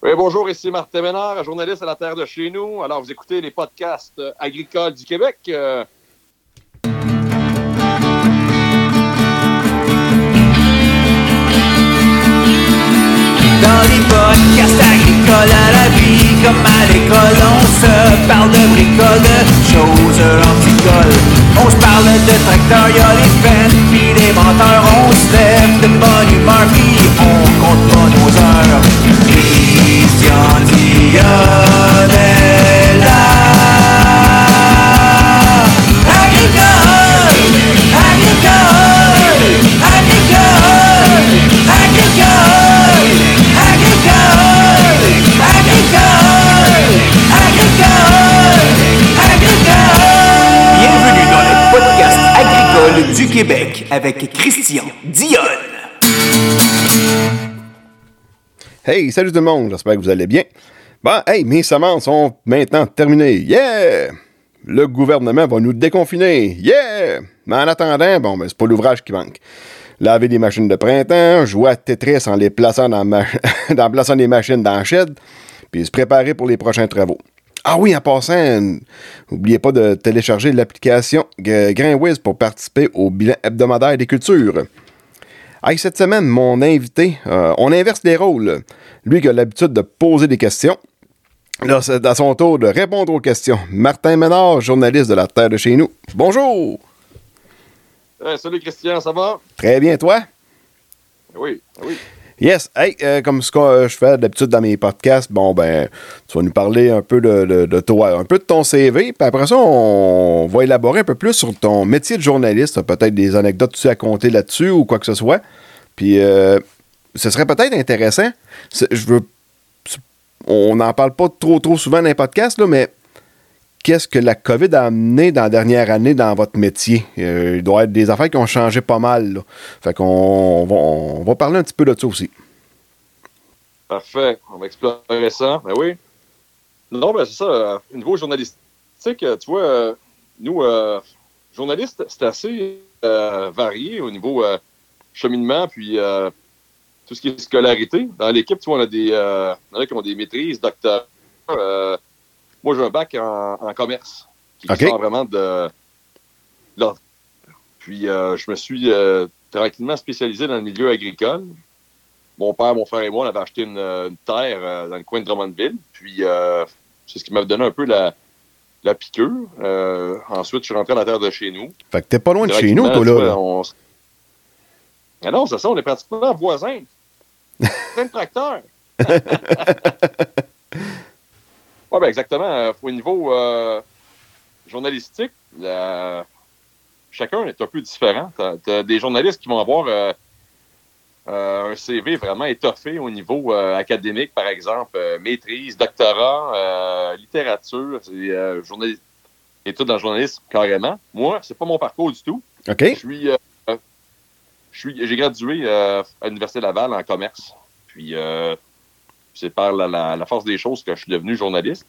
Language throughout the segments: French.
Oui, bonjour, ici Martin Ménard, journaliste à la Terre de chez nous. Alors, vous écoutez les podcasts agricoles du Québec. Euh, Dans les podcasts agricoles à la vie, comme à l'école, on se parle de bricoles, de choses anticoles. On se parle de tracteurs, y'a les fans, pis des menteurs, on se lève de bonne humeur, pis on compte pas nos heures. Bienvenue dans le podcast agricole du Québec avec Christian Dionne. Hey, salut tout le monde, j'espère que vous allez bien. Bon, hey, mes semences sont maintenant terminées. Yeah! Le gouvernement va nous déconfiner. Yeah! Mais en attendant, bon, ben, c'est pas l'ouvrage qui manque. Laver des machines de printemps, jouer à Tetris en les plaçant dans, ma... en plaçant des machines dans la shed, puis se préparer pour les prochains travaux. Ah oui, en passant, n'oubliez pas de télécharger l'application GrainWiz pour participer au bilan hebdomadaire des cultures. Hey, cette semaine, mon invité, euh, on inverse les rôles. Lui qui a l'habitude de poser des questions. Là, c'est à son tour de répondre aux questions. Martin Ménard, journaliste de la Terre de chez nous. Bonjour! euh, salut Christian, ça va? Très bien, toi? Oui, oui. Yes. Hey, euh, comme ce que euh, je fais d'habitude dans mes podcasts, bon, ben, tu vas nous parler un peu de, de- de toi, un peu de ton CV, puis après ça, on va élaborer un peu plus sur ton métier de journaliste. Peut-être des anecdotes tu sais, à compter là-dessus ou quoi que ce soit. Puis, euh, ce serait peut-être intéressant. Je veux. On n'en parle pas trop, trop souvent dans les podcasts, là, mais qu'est-ce que la COVID a amené dans la dernière année dans votre métier? Euh, il doit y être des affaires qui ont changé pas mal. Fait qu'on on va, parler un petit peu de ça aussi. Parfait. On va explorer ça. Ben oui. Non, ben c'est ça. Au niveau journalistique, tu vois, euh, nous, euh, journalistes, c'est assez euh, varié au niveau cheminement, puis tout ce qui est scolarité. Dans l'équipe, tu vois, on a des, euh, en a qui ont des maîtrises, docteurs. Euh, moi, j'ai un bac en, en commerce qui OK. sort vraiment de. Puis, euh, je me suis tranquillement spécialisé dans le milieu agricole. Mon père, mon frère et moi, on avait acheté une, une terre dans le coin de Drummondville. Puis, euh, c'est ce qui m'a donné un peu la, la piqûre. Ensuite, je suis rentré dans la terre de chez nous. Fait que t'es pas loin de chez nous, toi, là. on Ah non, c'est ça, on est pratiquement voisins. Plein de tracteurs. Oui, ben exactement. Euh, Au niveau euh, journalistique, la- chacun est un peu différent. Tu as, des journalistes qui vont avoir euh, euh, un CV vraiment étoffé au niveau euh, académique, par exemple, euh, maîtrise, doctorat, euh, littérature, c'est euh, journaliste, études dans le journalisme carrément. Moi, c'est pas mon parcours du tout. OK? Je suis, euh, je suis, j'ai gradué euh, à l'Université Laval en commerce. Puis, euh, c'est par la, la- la force des choses que je suis devenu journaliste.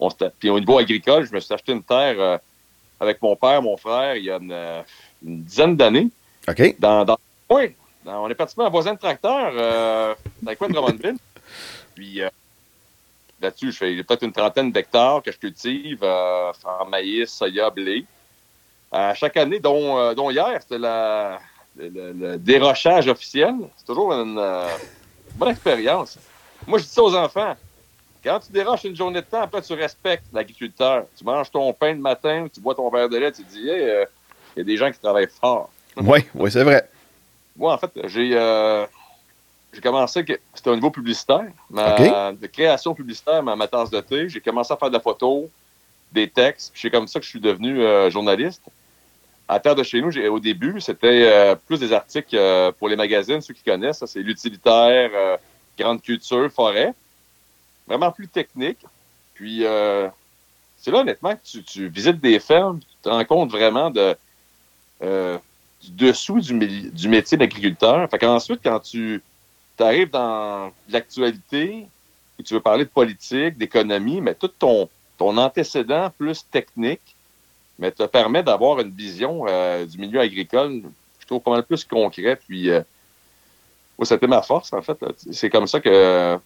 On puis, au niveau agricole, je me suis acheté une terre euh, avec mon père, mon frère, il y a une, euh, une dizaine d'années. OK? Dans, dans, oui, dans- on est pratiquement voisins de tracteur euh, dans le coin de Drummondville. Puis, euh, là-dessus, je fais peut-être une trentaine d'hectares que je cultive euh, en maïs, soya, blé. À chaque année, dont, euh, dont hier, c'était la, le, le- le dérochage officiel. C'est toujours une euh, bonne expérience. Moi, je dis ça aux enfants. Quand tu déroches une journée de temps, après, tu respectes l'agriculteur. Tu manges ton pain le matin, tu bois ton verre de lait, tu te dis, Hey, euh, il y a des gens qui travaillent fort. Oui, oui, c'est vrai. Moi, en fait, j'ai euh, j'ai commencé, c'était au niveau publicitaire, ma, de création publicitaire, ma, ma tasse de thé. J'ai commencé à faire de la photo, des textes, puis c'est comme ça que je suis devenu euh, journaliste. À terre de chez nous, au début, c'était euh, plus des articles euh, pour les magazines, ceux qui connaissent, ça, c'est l'utilitaire, euh, grande culture, forêt. Vraiment plus technique. Puis, euh, c'est là, honnêtement, que tu, tu visites des fermes, tu te rends compte vraiment de, euh, du dessous du, du métier d'agriculteur. Fait qu'ensuite, quand tu arrives dans l'actualité, où tu veux parler de politique, d'économie, mais tout ton, ton antécédent plus technique, mais te permet d'avoir une vision euh, du milieu agricole, je trouve pas mal plus concret. Puis, euh, c'était ma force, en fait. C'est comme ça que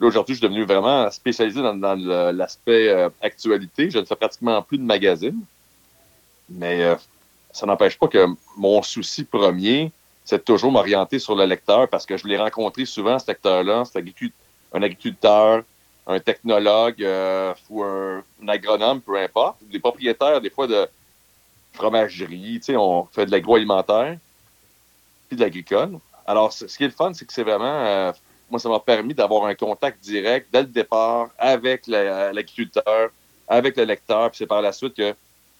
Là, aujourd'hui, je suis devenu vraiment spécialisé dans, l'aspect actualité. Je ne fais pratiquement plus de magazine. Mais ça n'empêche pas que mon souci premier, c'est de toujours m'orienter sur le lecteur parce que je l'ai rencontré souvent, ce lecteur-là. C'est un agriculteur, un technologue euh, ou un, agronome, peu importe. Des propriétaires, des fois, de fromagerie. On fait de l'agroalimentaire puis de l'agricole. Alors, ce qui est le fun, c'est que c'est vraiment. Euh, moi, ça m'a permis d'avoir un contact direct dès le départ avec l'agriculteur, avec le lecteur. Puis c'est par la suite que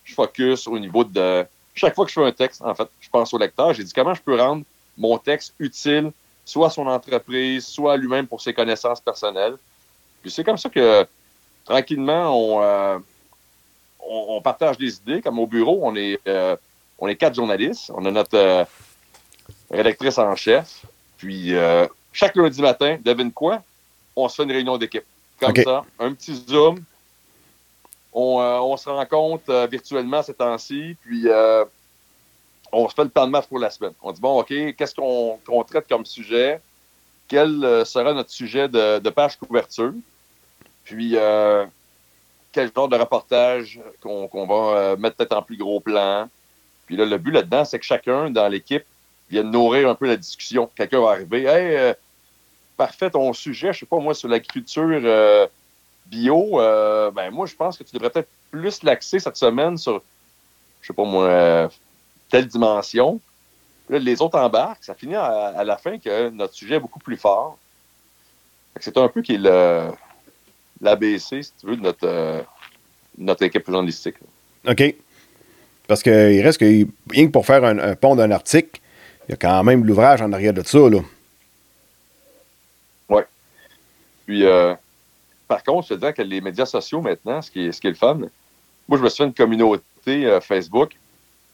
je focus au niveau de chaque fois que je fais un texte, en fait, je pense au lecteur. J'ai dit comment je peux rendre mon texte utile, soit à son entreprise, soit à lui-même pour ses connaissances personnelles? Puis c'est comme ça que, tranquillement, euh, on, on, partage des idées. Comme au bureau, on est, euh, on est quatre journalistes. On a notre euh, rédactrice en chef. Puis chaque lundi matin, devine quoi? On se fait une réunion d'équipe. Comme ça, un petit Zoom, euh, on, se rencontre virtuellement ces temps-ci, puis on se fait le plan de match pour la semaine. On dit, bon, OK, qu'est-ce qu'on traite comme sujet? Quel sera notre sujet de, page couverture? Puis, quel genre de reportage qu'on va mettre peut-être en plus gros plan? Puis là, le but là-dedans, c'est que chacun dans l'équipe vienne nourrir un peu la discussion. Quelqu'un va arriver, hey, parfait, ton sujet, je sais pas moi, sur l'agriculture bio, euh, ben moi, je pense que tu devrais peut-être plus l'axer cette semaine sur, je sais pas moi, telle dimension. les autres embarquent. Ça finit à, la fin que notre sujet est beaucoup plus fort. C'est un peu qui est l'ABC, si tu veux, de notre, euh, notre équipe journalistique. OK. Parce qu'il reste que, rien que pour faire un, pont d'un article, il y a quand même l'ouvrage en arrière de ça, là. Oui. Puis, euh, par contre, je te dis que les médias sociaux maintenant, ce qui est, ce qui est le fun, moi, je me suis fait une communauté euh, Facebook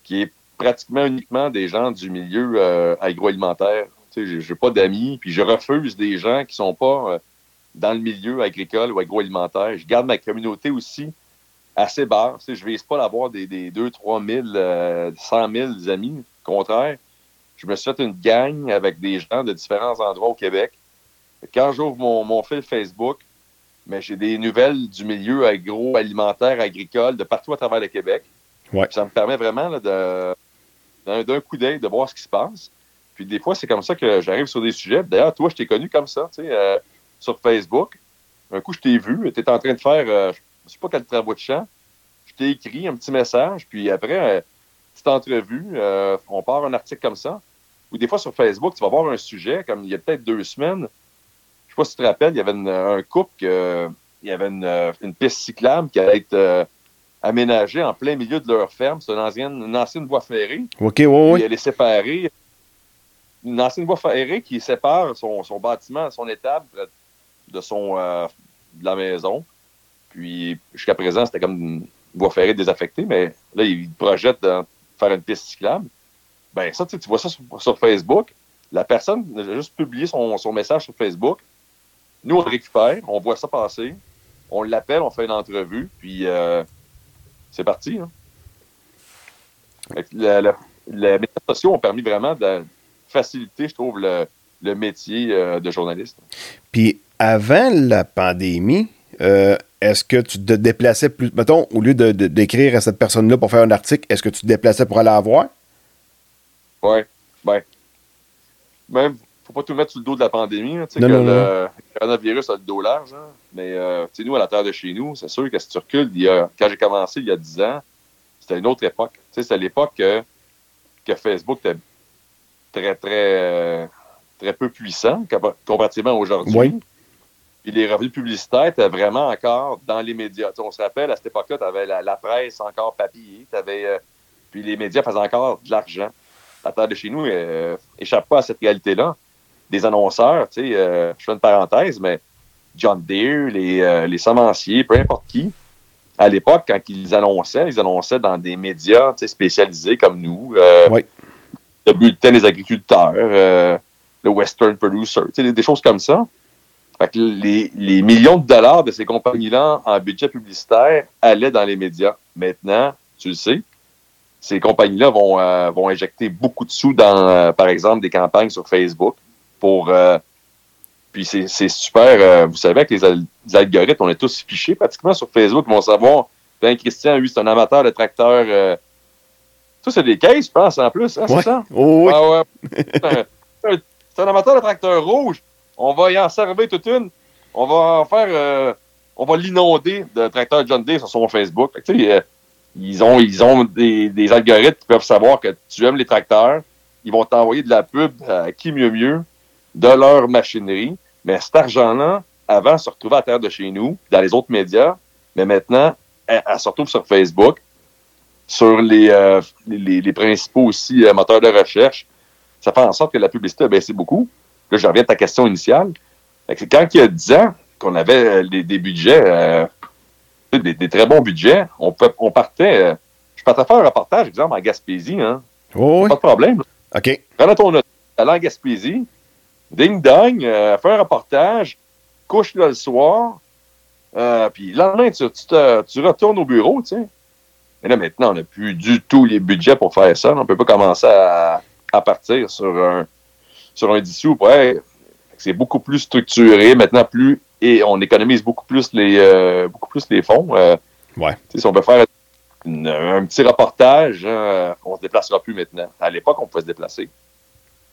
qui est pratiquement uniquement des gens du milieu euh, agroalimentaire. Tu sais, j'ai pas d'amis, puis je refuse des gens qui sont pas dans le milieu agricole ou agroalimentaire. Je garde ma communauté aussi assez basse. Tu sais, je vise pas d'avoir des, des 2, 3 000, 100 000 amis. Au contraire, je me suis fait une gang avec des gens de différents endroits au Québec. Quand j'ouvre mon, mon fil Facebook, mais j'ai des nouvelles du milieu agroalimentaire, agricole, de partout à travers le Québec. Ça me permet vraiment de, d'un coup d'œil de voir ce qui se passe. Puis des fois, c'est comme ça que j'arrive sur des sujets. D'ailleurs, toi, je t'ai connu comme ça, tu sais, euh, sur Facebook. Un coup, je t'ai vu, tu étais en train de faire, euh, je sais pas quel travaux de champ. Je t'ai écrit un petit message, puis après, euh, petite entrevue, on part un article comme ça. Ou des fois, sur Facebook, tu vas voir un sujet, comme il y a peut-être deux semaines, je sais pas si tu te rappelles, il y avait un couple, que, il y avait une, piste cyclable qui allait être euh, aménagée en plein milieu de leur ferme. C'est une ancienne, une ancienne voie ferrée. OK, oui, oui. Elle est séparée. Une ancienne voie ferrée qui sépare son, bâtiment, son étable de, son, euh, de la maison. Puis, jusqu'à présent, c'était comme une voie ferrée désaffectée, mais là, ils projettent de faire une piste cyclable. Ben, ça, tu vois ça sur, Facebook. La personne a juste publié son, son message sur Facebook. Nous, on récupère, on voit ça passer, on l'appelle, on fait une entrevue, puis euh, c'est parti. Hein. les médias sociaux ont permis vraiment de faciliter, je trouve, le, métier euh, de journaliste. Puis avant la pandémie, euh, est-ce que tu te déplaçais plus, mettons, au lieu de, d'écrire à cette personne-là pour faire un article, est-ce que tu te déplaçais pour aller la voir? Oui, ben, même faut pas tout mettre sur le dos de la pandémie. que le coronavirus a le dos large. Hein. Mais euh, nous, à la terre de chez nous, c'est sûr que si tu recules, il y a, quand j'ai commencé il y a 10 ans, c'était une autre époque. C'était l'époque que, que, Facebook était très, très, euh, très peu puissant comparativement à aujourd'hui. Oui. Puis les revenus publicitaires étaient vraiment encore dans les médias. on se rappelle, à cette époque-là, tu avais la, presse encore papier, avais, euh, puis les médias faisaient encore de l'argent. La terre de chez nous échappe pas à cette réalité-là des annonceurs, tu sais, euh, je fais une parenthèse, mais John Deere, les, euh, les semenciers, peu importe qui, à l'époque, quand ils annonçaient, ils annonçaient dans des médias spécialisés comme nous. Euh, oui. Le bulletin des agriculteurs, le Western Producer, des, des choses comme ça. Fait que les, les, millions de dollars de ces compagnies-là en budget publicitaire allaient dans les médias. Maintenant, tu le sais, ces compagnies-là vont, vont injecter beaucoup de sous dans, par exemple, des campagnes sur Facebook pour euh, Puis c'est super. Euh, vous savez que les, algorithmes, on est tous fichés pratiquement sur Facebook. Ils vont savoir, ben Christian, lui, c'est un amateur de tracteur. Euh, ça, c'est des cases, je pense, en plus. Hein, C'est ça? Oh, oui. Ah, ouais. c'est un amateur de tracteur rouge. On va y en servir toute une. On va faire. Euh, on va l'inonder de tracteurs John Deere sur son Facebook. ils ont, ils ont des, algorithmes qui peuvent savoir que tu aimes les tracteurs. Ils vont t'envoyer de la pub à qui mieux mieux de leur machinerie. Mais cet argent-là, avant, se retrouvait à terre de chez nous, dans les autres médias. Mais maintenant, elle, se retrouve sur Facebook, sur les, euh, les, principaux aussi euh, moteurs de recherche. Ça fait en sorte que la publicité a baissé beaucoup. Là, je reviens à ta question initiale. C'est quand il y a 10 ans qu'on avait euh, des, budgets, des, très bons budgets, on, peut, on partait. je partais faire un reportage, exemple, en Gaspésie. Hein. Oh, Pas de problème. OK. Prenez ton auto, en Gaspésie, ding-dong, euh, fais un reportage, couche là le soir, euh, puis le lendemain, tu, tu, retournes au bureau, tu sais. Mais là, maintenant, on n'a plus du tout les budgets pour faire ça. On ne peut pas commencer à, partir sur un, sur un dissous. Ouais, c'est beaucoup plus structuré. Maintenant, plus et on économise beaucoup plus les, euh, beaucoup plus les fonds. Euh, ouais. Si on peut faire un petit reportage, hein, on ne se déplacera plus maintenant. À l'époque, on pouvait se déplacer.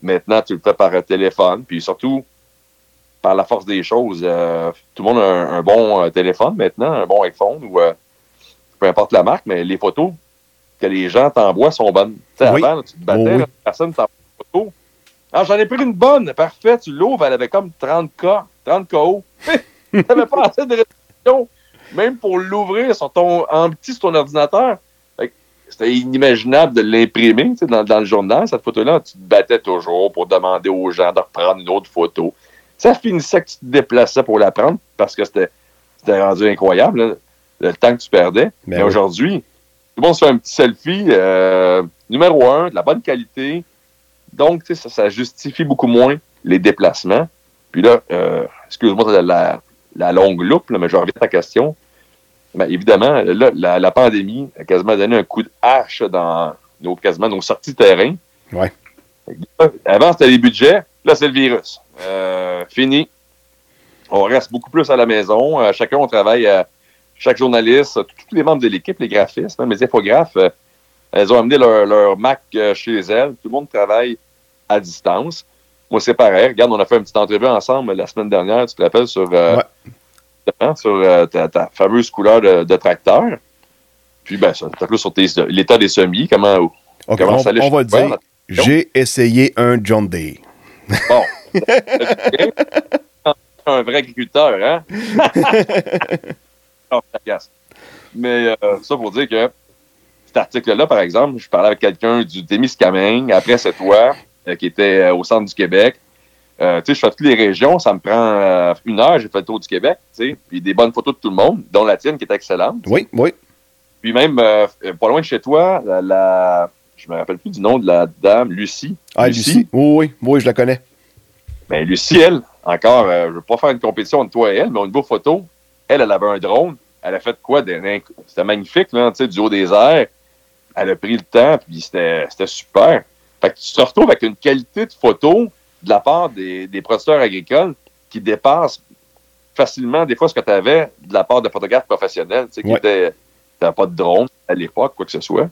Maintenant, tu le fais par téléphone, puis surtout, par la force des choses, euh, tout le monde a un, bon euh, téléphone maintenant, un bon iPhone ou euh, peu importe la marque, mais les photos que les gens t'envoient sont bonnes. Tu sais, avant, tu te battais, personne t'envoie une photo. Ah, j'en ai pris une bonne, parfait, tu l'ouvres, elle avait comme 30K, 30 KO. tu n'avais pas assez de résolution, même pour l'ouvrir sur ton, en petit sur ton ordinateur c'était inimaginable de l'imprimer dans, dans, le journal, cette photo-là. Tu te battais toujours pour demander aux gens de reprendre une autre photo. Ça finissait que tu te déplaçais pour la prendre parce que c'était rendu incroyable, le temps que tu perdais. Ben Mais aujourd'hui, tout le monde se fait un petit selfie, euh, numéro un, de la bonne qualité. Donc, ça, ça justifie beaucoup moins les déplacements. Puis là, euh, excuse-moi la, la, longue loupe, mais je reviens à ta question. Bien, évidemment, là, la, pandémie a quasiment donné un coup de hache dans nos, quasiment nos sorties de terrain. Ouais. Avant, c'était les budgets. Là, c'est le virus. Euh, fini. On reste beaucoup plus à la maison. Euh, chacun, on travaille. Euh, chaque journaliste, tous les membres de l'équipe, les graphistes, même les infographes, elles ont amené leur, Mac chez elles. Tout le monde travaille à distance. Moi, c'est pareil. Regarde, on a fait une petite entrevue ensemble la semaine dernière, tu te rappelles, sur sur euh, ta, fameuse couleur de, tracteur. Puis, ben, ça plus sur l'état des semis, comment, comment ça allait. On va dire, j'ai essayé un John Day. Bon. un vrai agriculteur, hein? Mais euh, ça pour dire que cet article-là, par exemple, je parlais avec quelqu'un du Témiscamingue, après c'est toi, euh, qui était au centre du Québec. Euh, tu sais, je fais toutes les régions, ça me prend euh, une heure, j'ai fait le tour du Québec, tu sais, puis des bonnes photos de tout le monde, dont la tienne qui est excellente. Oui, oui. Puis même, euh, pas loin de chez toi, la, je me rappelle plus du nom de la dame, Lucie. Ah, Lucie? Oui, oui, je la connais. Ben, Lucie, elle, encore, je veux pas faire une compétition entre toi et elle, mais au niveau photo, elle, elle avait un drone. Elle a fait quoi? C'était magnifique, là, tu sais, du haut des airs. Elle a pris le temps, puis c'était super. Fait que tu te retrouves avec une qualité de photo de la part des, producteurs agricoles qui dépassent facilement des fois ce que tu avais de la part de photographes professionnels, tu sais, qui étaient, pas de drone à l'époque, quoi que ce soit.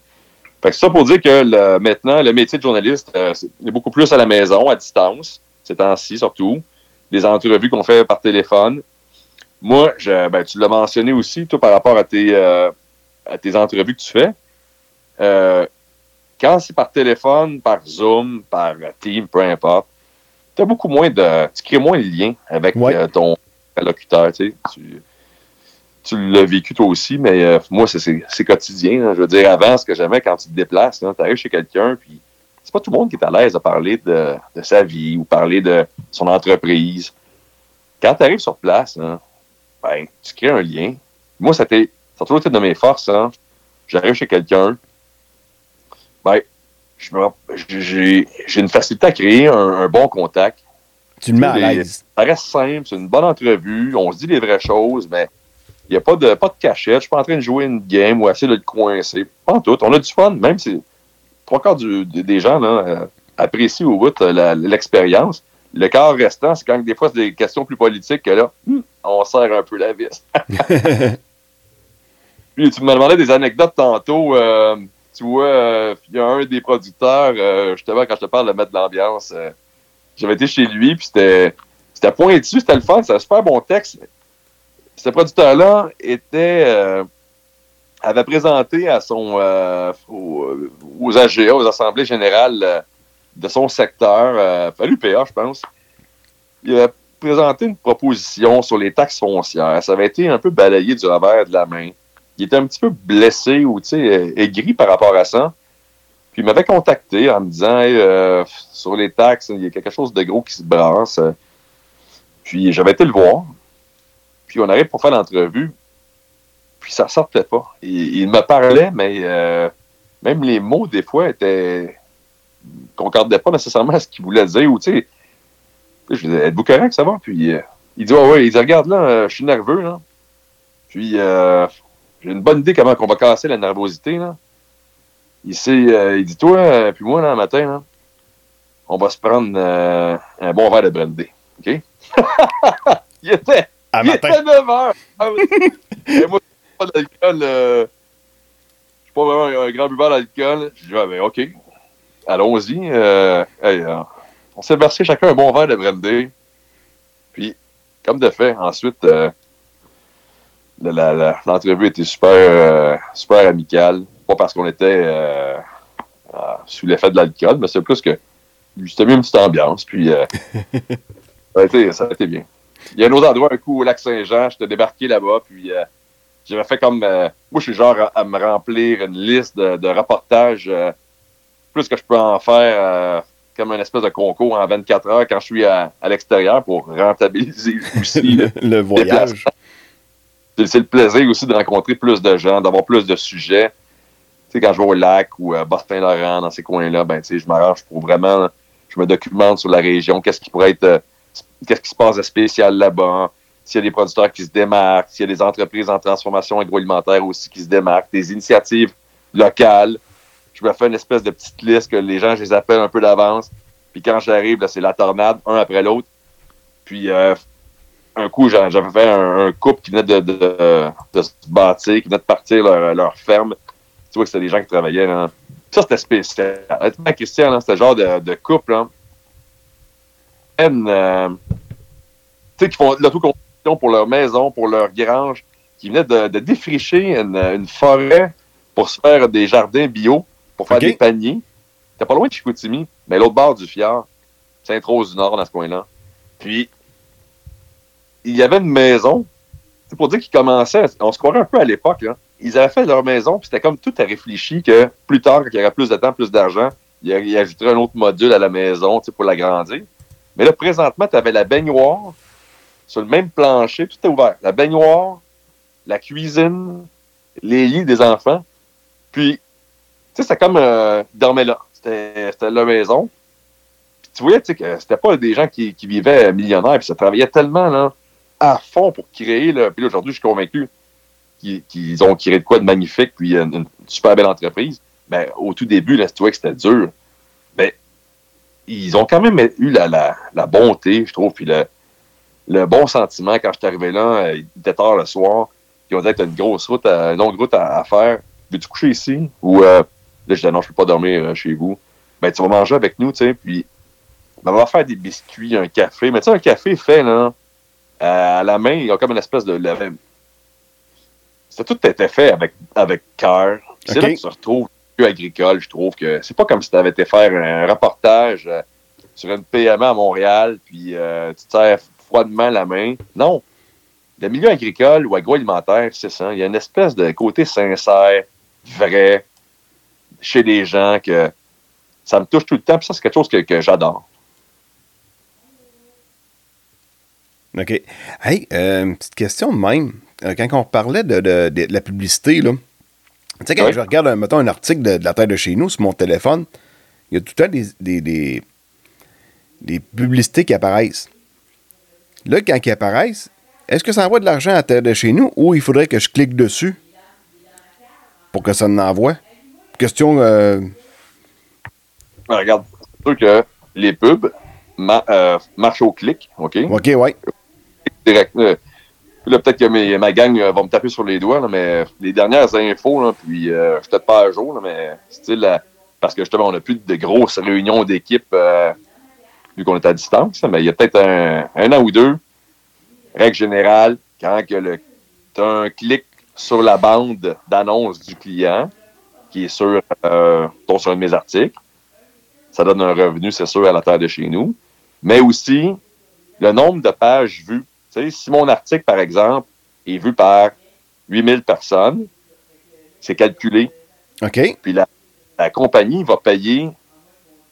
Fait que ça pour dire que maintenant, le métier de journaliste euh, est beaucoup plus à la maison, à distance, ces temps-ci surtout. Des entrevues qu'on fait par téléphone. Moi, je, ben, tu l'as mentionné aussi, toi, par rapport à tes, euh, à tes entrevues que tu fais. Euh, quand c'est par téléphone, par Zoom, par Team, peu importe, tu as beaucoup moins de. Tu crées moins de lien avec euh, ton interlocuteur. Tu, tu l'as vécu toi aussi, mais euh, moi, c'est quotidien. Hein. Je veux dire, avant, ce que j'aimais quand tu te déplaces, tu arrives chez quelqu'un, puis c'est pas tout le monde qui est à l'aise de parler de, sa vie ou parler de son entreprise. Quand tu arrives sur place, ben, tu crées un lien. Moi, ça, ça a toujours été de mes forces. Hein. J'arrive chez quelqu'un, ben, j'ai une facilité à créer un, bon contact. Tu le mets à l'aise. Ça reste simple, c'est une bonne entrevue, on se dit les vraies choses, mais il n'y a pas de, pas de cachette. Je suis pas en train de jouer une game ou essayer de le coincer. Pas en tout. On a du fun, même si trois quarts des gens là, euh, apprécient au bout euh, l'expérience. le quart restant, c'est quand des fois, c'est des questions plus politiques que là, hmm, on serre un peu la vis. Puis tu me demandais des anecdotes tantôt. Euh, tu vois, euh, il y a un des producteurs, euh, justement, quand je te parle de mettre de l'ambiance, j'avais été chez lui, puis c'était, c'était pointu, c'était le fun, c'était un super bon texte. Ce producteur-là était avait présenté à son aux, aux, AGA, aux Assemblées générales de son secteur, à l'UPA, je pense. Il avait présenté une proposition sur les taxes foncières. Ça avait été un peu balayé du revers de la main il était un petit peu blessé ou aigri par rapport à ça. Puis il m'avait contacté en me disant euh, sur les taxes, il y a quelque chose de gros qui se brasse. Puis j'avais été le voir. Puis on arrive pour faire l'entrevue. Puis ça sortait pas. Il, me parlait, mais euh, même les mots, des fois, étaient. concordaient pas nécessairement à ce qu'il voulait dire. Ou tu. Je disais, êtes-vous correct, ça va? Puis euh, il dit, oh, ouais, il dit, regarde là, je suis nerveux, là. Puis j'ai une bonne idée comment on va casser la nervosité. Là. Il, euh, il dit Toi, euh, puis moi, là, le matin, là, on va se prendre euh, un bon verre de brandy. OK? il était, il était 9 heures. Ah Et moi, pas d'alcool. je suis pas vraiment un grand buveur d'alcool. Je dis ah, ben, OK. Allons-y. on s'est versé chacun un bon verre de brandy. Puis, comme de fait, ensuite l'entrevue était super, euh, super amicale. Pas parce qu'on était euh, euh, sous l'effet de l'alcool, mais c'est plus que mis une petite ambiance. Puis ça, a été, ça, a été, bien. Il y a un autre endroit, un coup au lac Saint-Jean, j'étais débarqué là-bas, puis j'avais fait comme. moi, je suis genre à, me remplir une liste de, de reportages, plus que je peux en faire comme un espèce de concours en 24 heures quand je suis à, à l'extérieur pour rentabiliser aussi le, le voyage c'est le plaisir aussi de rencontrer plus de gens, d'avoir plus de sujets. Tu sais, quand je vais au lac ou à Boston-Laurent, dans ces coins-là, ben, tu sais, je m'arrange pour vraiment, je me documente sur la région, qu'est-ce qui pourrait être, euh, qu'est-ce qui se passe de spécial là-bas, s'il y a des producteurs qui se démarquent, s'il y a des entreprises en transformation agroalimentaire aussi qui se démarquent, des initiatives locales. Je me fais une espèce de petite liste que les gens, je les appelle un peu d'avance. Puis quand j'arrive, c'est la tornade, un après l'autre. Puis euh, un coup, j'avais fait un, couple qui venait de, de, se bâtir, qui venait de partir leur, ferme. Tu vois que c'était des gens qui travaillaient. Là. Ça, c'était spécial. Honnêtement, Christian, c'était genre de, couple. Là. Euh, tu sais, qui font de l'autoconstruction pour leur maison, pour leur grange, qui venaient de, défricher une, forêt pour se faire des jardins bio, pour faire des paniers. C'était pas loin de Chicoutimi, mais l'autre bord du fjord, Sainte-Rose du Nord, dans ce coin-là. Puis, il y avait une maison. C'est pour dire qu'ils commençaient, on se croirait un peu à l'époque. Ils avaient fait leur maison, puis c'était comme tout à réfléchi que plus tard, quand il y aurait plus de temps, plus d'argent, ils ajouteraient un autre module à la maison pour l'agrandir. Mais là, présentement, tu avais la baignoire sur le même plancher, tout est ouvert. La baignoire, la cuisine, les lits des enfants. Puis, tu sais, c'était comme euh, ils dormaient là. C'était leur maison. Puis tu voyais, tu sais, que c'était pas des gens qui, qui vivaient millionnaires, puis ça travaillait tellement, là à fond pour créer. Là. Puis aujourd'hui, je suis convaincu qu'ils ont créé de quoi de magnifique, puis une, super belle entreprise. Mais au tout début, là, que c'était dur. Mais ils ont quand même eu la, la, bonté, je trouve, puis le, bon sentiment quand je suis arrivé là, euh, il était tard le soir, puis on disait que tu une grosse route, une longue route à, faire. Veux-tu coucher ici? Ou euh, là, je disais non, je peux pas dormir euh, chez vous. Ben, tu vas manger avec nous, tu sais, puis ben, on va faire des biscuits, un café. Mais tu sais, un café fait, là, à la main, il y a comme une espèce de. Ça tout était fait avec, avec cœur. C'est là que tu retrouves plus agricole, je trouve que c'est pas comme si tu avais été faire un reportage euh, sur une PME à Montréal, puis euh, tu te froidement la main. Non. Le milieu agricole ou agroalimentaire, c'est ça. Il y a une espèce de côté sincère, vrai, chez les gens que ça me touche tout le temps. Puis ça, c'est quelque chose que j'adore. OK. Hey, euh, une petite question de même. Euh, quand on parlait de, la publicité, là, tu sais, quand je regarde, mettons, un article de, la Terre de chez nous sur mon téléphone, il y a tout le temps des, des, des, publicités qui apparaissent. Là, quand ils apparaissent, est-ce que ça envoie de l'argent à la Terre de chez nous ou il faudrait que je clique dessus pour que ça n'envoie? Question. Euh... regarde, c'est sûr que les pubs, marche au clic, OK? OK, ouais. Direct. Là, peut-être que ma gang va me taper sur les doigts, mais les dernières infos, puis je suis peut-être pas à jour, mais style, parce que justement, on n'a plus de grosses réunions d'équipe vu qu'on est à distance, mais il y a peut-être un, an ou deux, règle générale, quand tu as un clic sur la bande d'annonce du client, qui est sur, euh, sur un de mes articles, ça donne un revenu, c'est sûr, à la terre de chez nous, mais aussi le nombre de pages vues. Si mon article, par exemple, est vu par 8000 personnes, c'est calculé. OK. Puis la, la compagnie va payer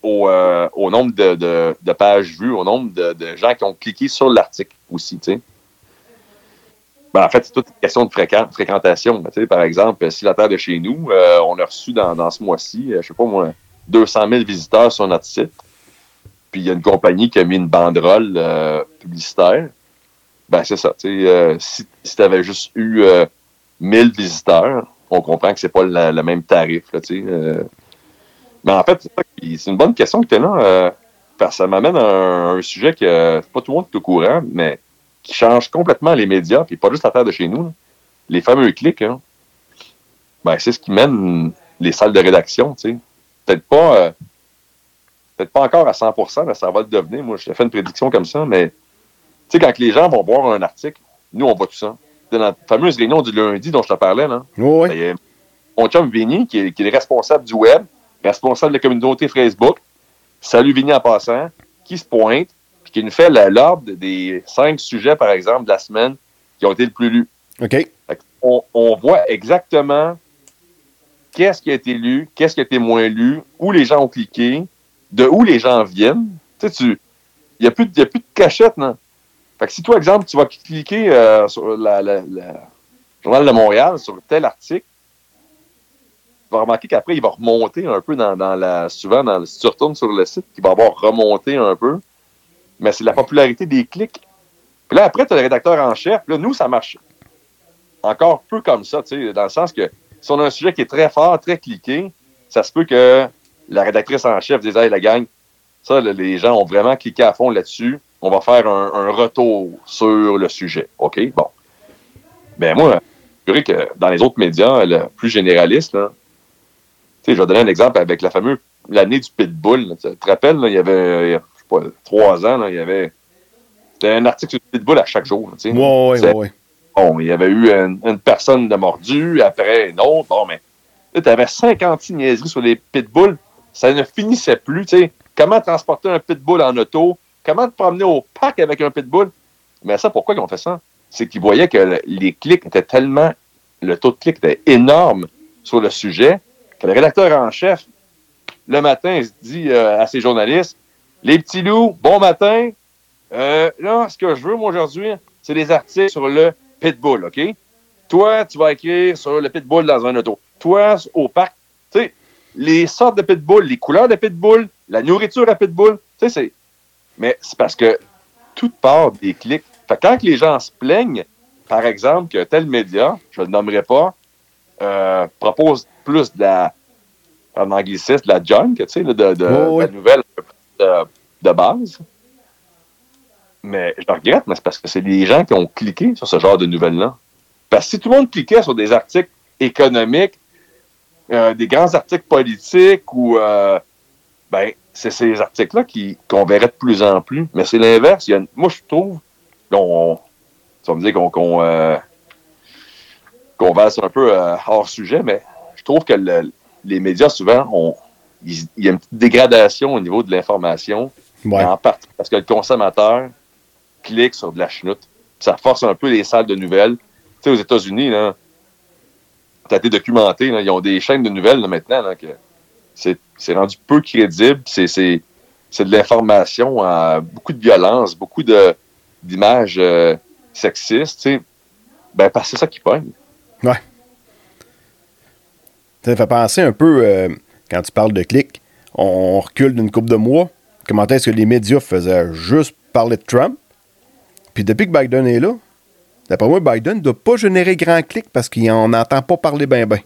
euh, au, nombre de, pages vues, au nombre de, gens qui ont cliqué sur l'article aussi, tu sais. Ben, en fait, c'est toute une question de fréquentation. par exemple, si la Terre de chez nous, euh, on a reçu dans, ce mois-ci, euh, je sais pas moi, 200 000 visiteurs sur notre site, puis il y a une compagnie qui a mis une banderole publicitaire, ben c'est ça. si, si tu avais juste eu 1000 visiteurs, on comprend que c'est pas le même tarif. Là, mais en fait, c'est une bonne question que tu es là. Euh, parce que ça m'amène à un, sujet que pas tout le monde est au courant, mais qui change complètement les médias, puis pas juste la terre de chez nous. Les fameux clics, hein. ben, c'est ce qui mène les salles de rédaction. Peut-être pas, euh, peut-être pas encore à 100 mais ça va le devenir. Moi, je fait une prédiction comme ça, mais quand les gens vont voir un article, nous, on voit tout ça. Dans la fameuse réunion du lundi dont je te parlais, là, oui. Ben, mon chum Vinny, qui est, qui est responsable du web, responsable de la communauté Facebook, salut Vinny en passant, qui se pointe, puis qui nous fait l'ordre des cinq sujets, par exemple, de la semaine qui ont été le plus lus. OK. On, voit exactement qu'est-ce qui a été lu, qu'est-ce qui a été moins lu, où les gens ont cliqué, de où les gens viennent. Tu sais, il n'y a, plus de cachette, non? Fait que si toi, exemple, tu vas cliquer euh, sur la, le Journal de Montréal, sur tel article, vas remarquer qu'après, il va remonter un peu dans, la. Souvent, dans, si tu retournes sur le site, il va avoir remonté un peu. Mais c'est la popularité des clics. Puis là, après, tu as le rédacteur en chef. Là, nous, ça marche encore peu comme ça, tu sais, dans le sens que si on a un sujet qui est très fort, très cliqué, ça se peut que la rédactrice en chef dise Hey, la gang, ça, les gens ont vraiment cliqué à fond là-dessus. On va faire un, retour sur le sujet. OK? Bon. Ben moi, je dirais que dans les autres médias, le plus généralistes, là, je vais donner un exemple avec la fameuse l'année du Pitbull. Tu te rappelles, il y avait, je sais pas, trois ans, il y avait un article sur le Pitbull à chaque jour. Oui, oui, oui. Bon, il y avait eu une, personne de mordu, après une autre. Bon, mais là, tu avais 50 niaiseries sur les pitbulls. Ça ne finissait plus. Sais, comment transporter un pitbull en auto? Comment te promener au parc avec un pitbull? Mais ça, pourquoi ils ont fait ça? C'est qu'ils voyaient que les clics étaient tellement. Le taux de clics était énorme sur le sujet le rédacteur en chef, le matin, il se dit euh, à ses journalistes Les petits loups, bon matin. Euh, là, ce que je veux, moi, aujourd'hui, c'est des articles sur le pitbull, OK? Toi, tu vas écrire sur le pitbull dans un auto. Toi, au parc, tu sais, les sortes de pitbull, les couleurs de pitbull, la nourriture à pitbull, tu sais, c'est. Mais c'est parce que tout part des clics. Fait quand les gens se plaignent, par exemple, que tel média, je ne le nommerai pas, euh, propose plus de la, en anglicisme, de la junk, tu sais, de, de, la nouvelle de, base. Mais je regrette, mais c'est parce que c'est des gens qui ont cliqué sur ce genre de nouvelles-là. Parce que si tout le monde cliquait sur des articles économiques, euh, des grands articles politiques ou euh, ben c'est ces articles-là qu'on verrait de plus en plus. Mais c'est l'inverse. Moi, je trouve qu'on. Ça me dire qu'on qu'on euh, un peu hors sujet, mais je trouve que les médias, souvent, ont, il y a une petite dégradation au niveau de l'information. En partie parce que le consommateur clique sur de la chenoute. Ça force un peu les salles de nouvelles. Tu sais, aux États-Unis, là, ça a été documenté, ils ont des chaînes de nouvelles maintenant que c'est rendu peu crédible. C'est de l'information, beaucoup de violence, beaucoup d'images euh, sexistes. Ben, c'est ça qui pogne. Ouais. Ça fait penser un peu, euh, quand tu parles de clics, on, recule d'une coupe de mois. Comment est-ce que les médias faisaient juste parler de Trump? Puis depuis que Biden est là, d'après moi, Biden ne doit pas générer grand clic parce qu'on n'entend pas parler ben ben.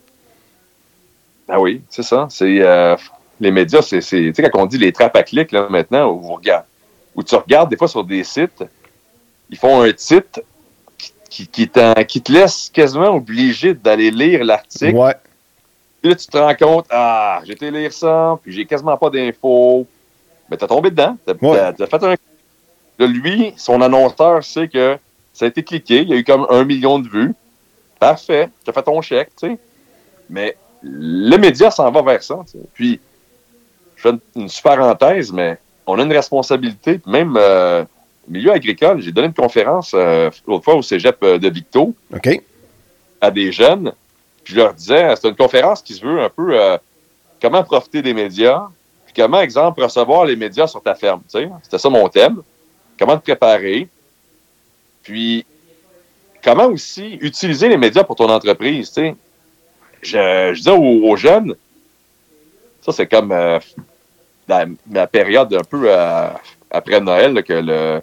Ah oui, c'est ça. C'est euh, les médias, c'est, tu sais quand on dit les trappes à clics là maintenant, où tu regardes des fois sur des sites, ils font un titre qui, qui, qui te laisse quasiment obligé d'aller lire l'article. Ouais. Puis là, tu te rends compte, ah, j'ai été lire ça, puis j'ai quasiment pas d'infos. Mais t'as tombé dedans. T'as Ouais. t'as fait un. Là, lui, son annonceur sait que ça a été cliqué, il y a eu comme un million de vues. Parfait, t'as fait ton chèque, tu sais. Mais le média s'en va vers ça. Puis, je fais une, parenthèse, mais on a une responsabilité. Même euh, au milieu agricole, j'ai donné une conférence euh, l'autre fois au cégep euh, de Victo à des jeunes. Puis je leur disais, c'est une conférence qui se veut un peu euh, comment profiter des médias, puis comment, exemple, recevoir les médias sur ta ferme. C'était ça mon thème. Comment te préparer. Puis comment aussi utiliser les médias pour ton entreprise. Je, je disais aux, aux jeunes, ça c'est comme euh, la, la période un peu euh, après Noël là, que le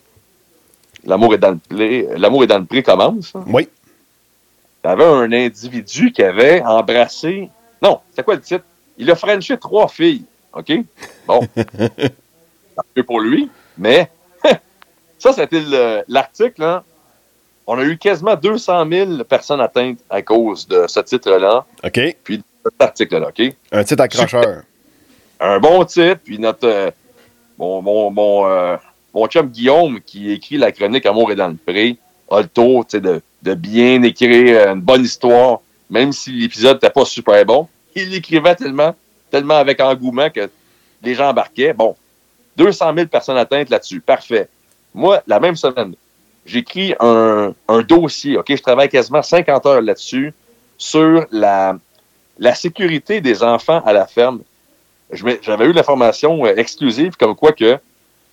l'amour est dans le pré, l'amour est dans le pré commence. là. Oui. Il y avait un individu qui avait embrassé. Non, c'est quoi le titre? Il a frenché trois filles. OK? Bon. Tant mieux pour lui. Mais ça, c'était le- l'article. Hein? On a eu quasiment 200 000 personnes atteintes à cause de ce titre-là, OK. puis de cet article-là. OK? Un titre accrocheur. Un bon titre, puis notre. euh, mon, mon, mon, euh, mon chum Guillaume, qui écrit la chronique Amour est dans le pré, a le tour de, de bien écrire une bonne histoire, même si l'épisode n'était pas super bon. Il l'écrivait tellement, tellement avec engouement que les gens embarquaient. Bon, 200 000 personnes atteintes là-dessus. Parfait. Moi, la même semaine, j'écris un, un dossier. OK, je travaille quasiment 50 heures là-dessus sur la, la sécurité des enfants à la ferme. J'avais eu l'information euh, exclusive comme quoi que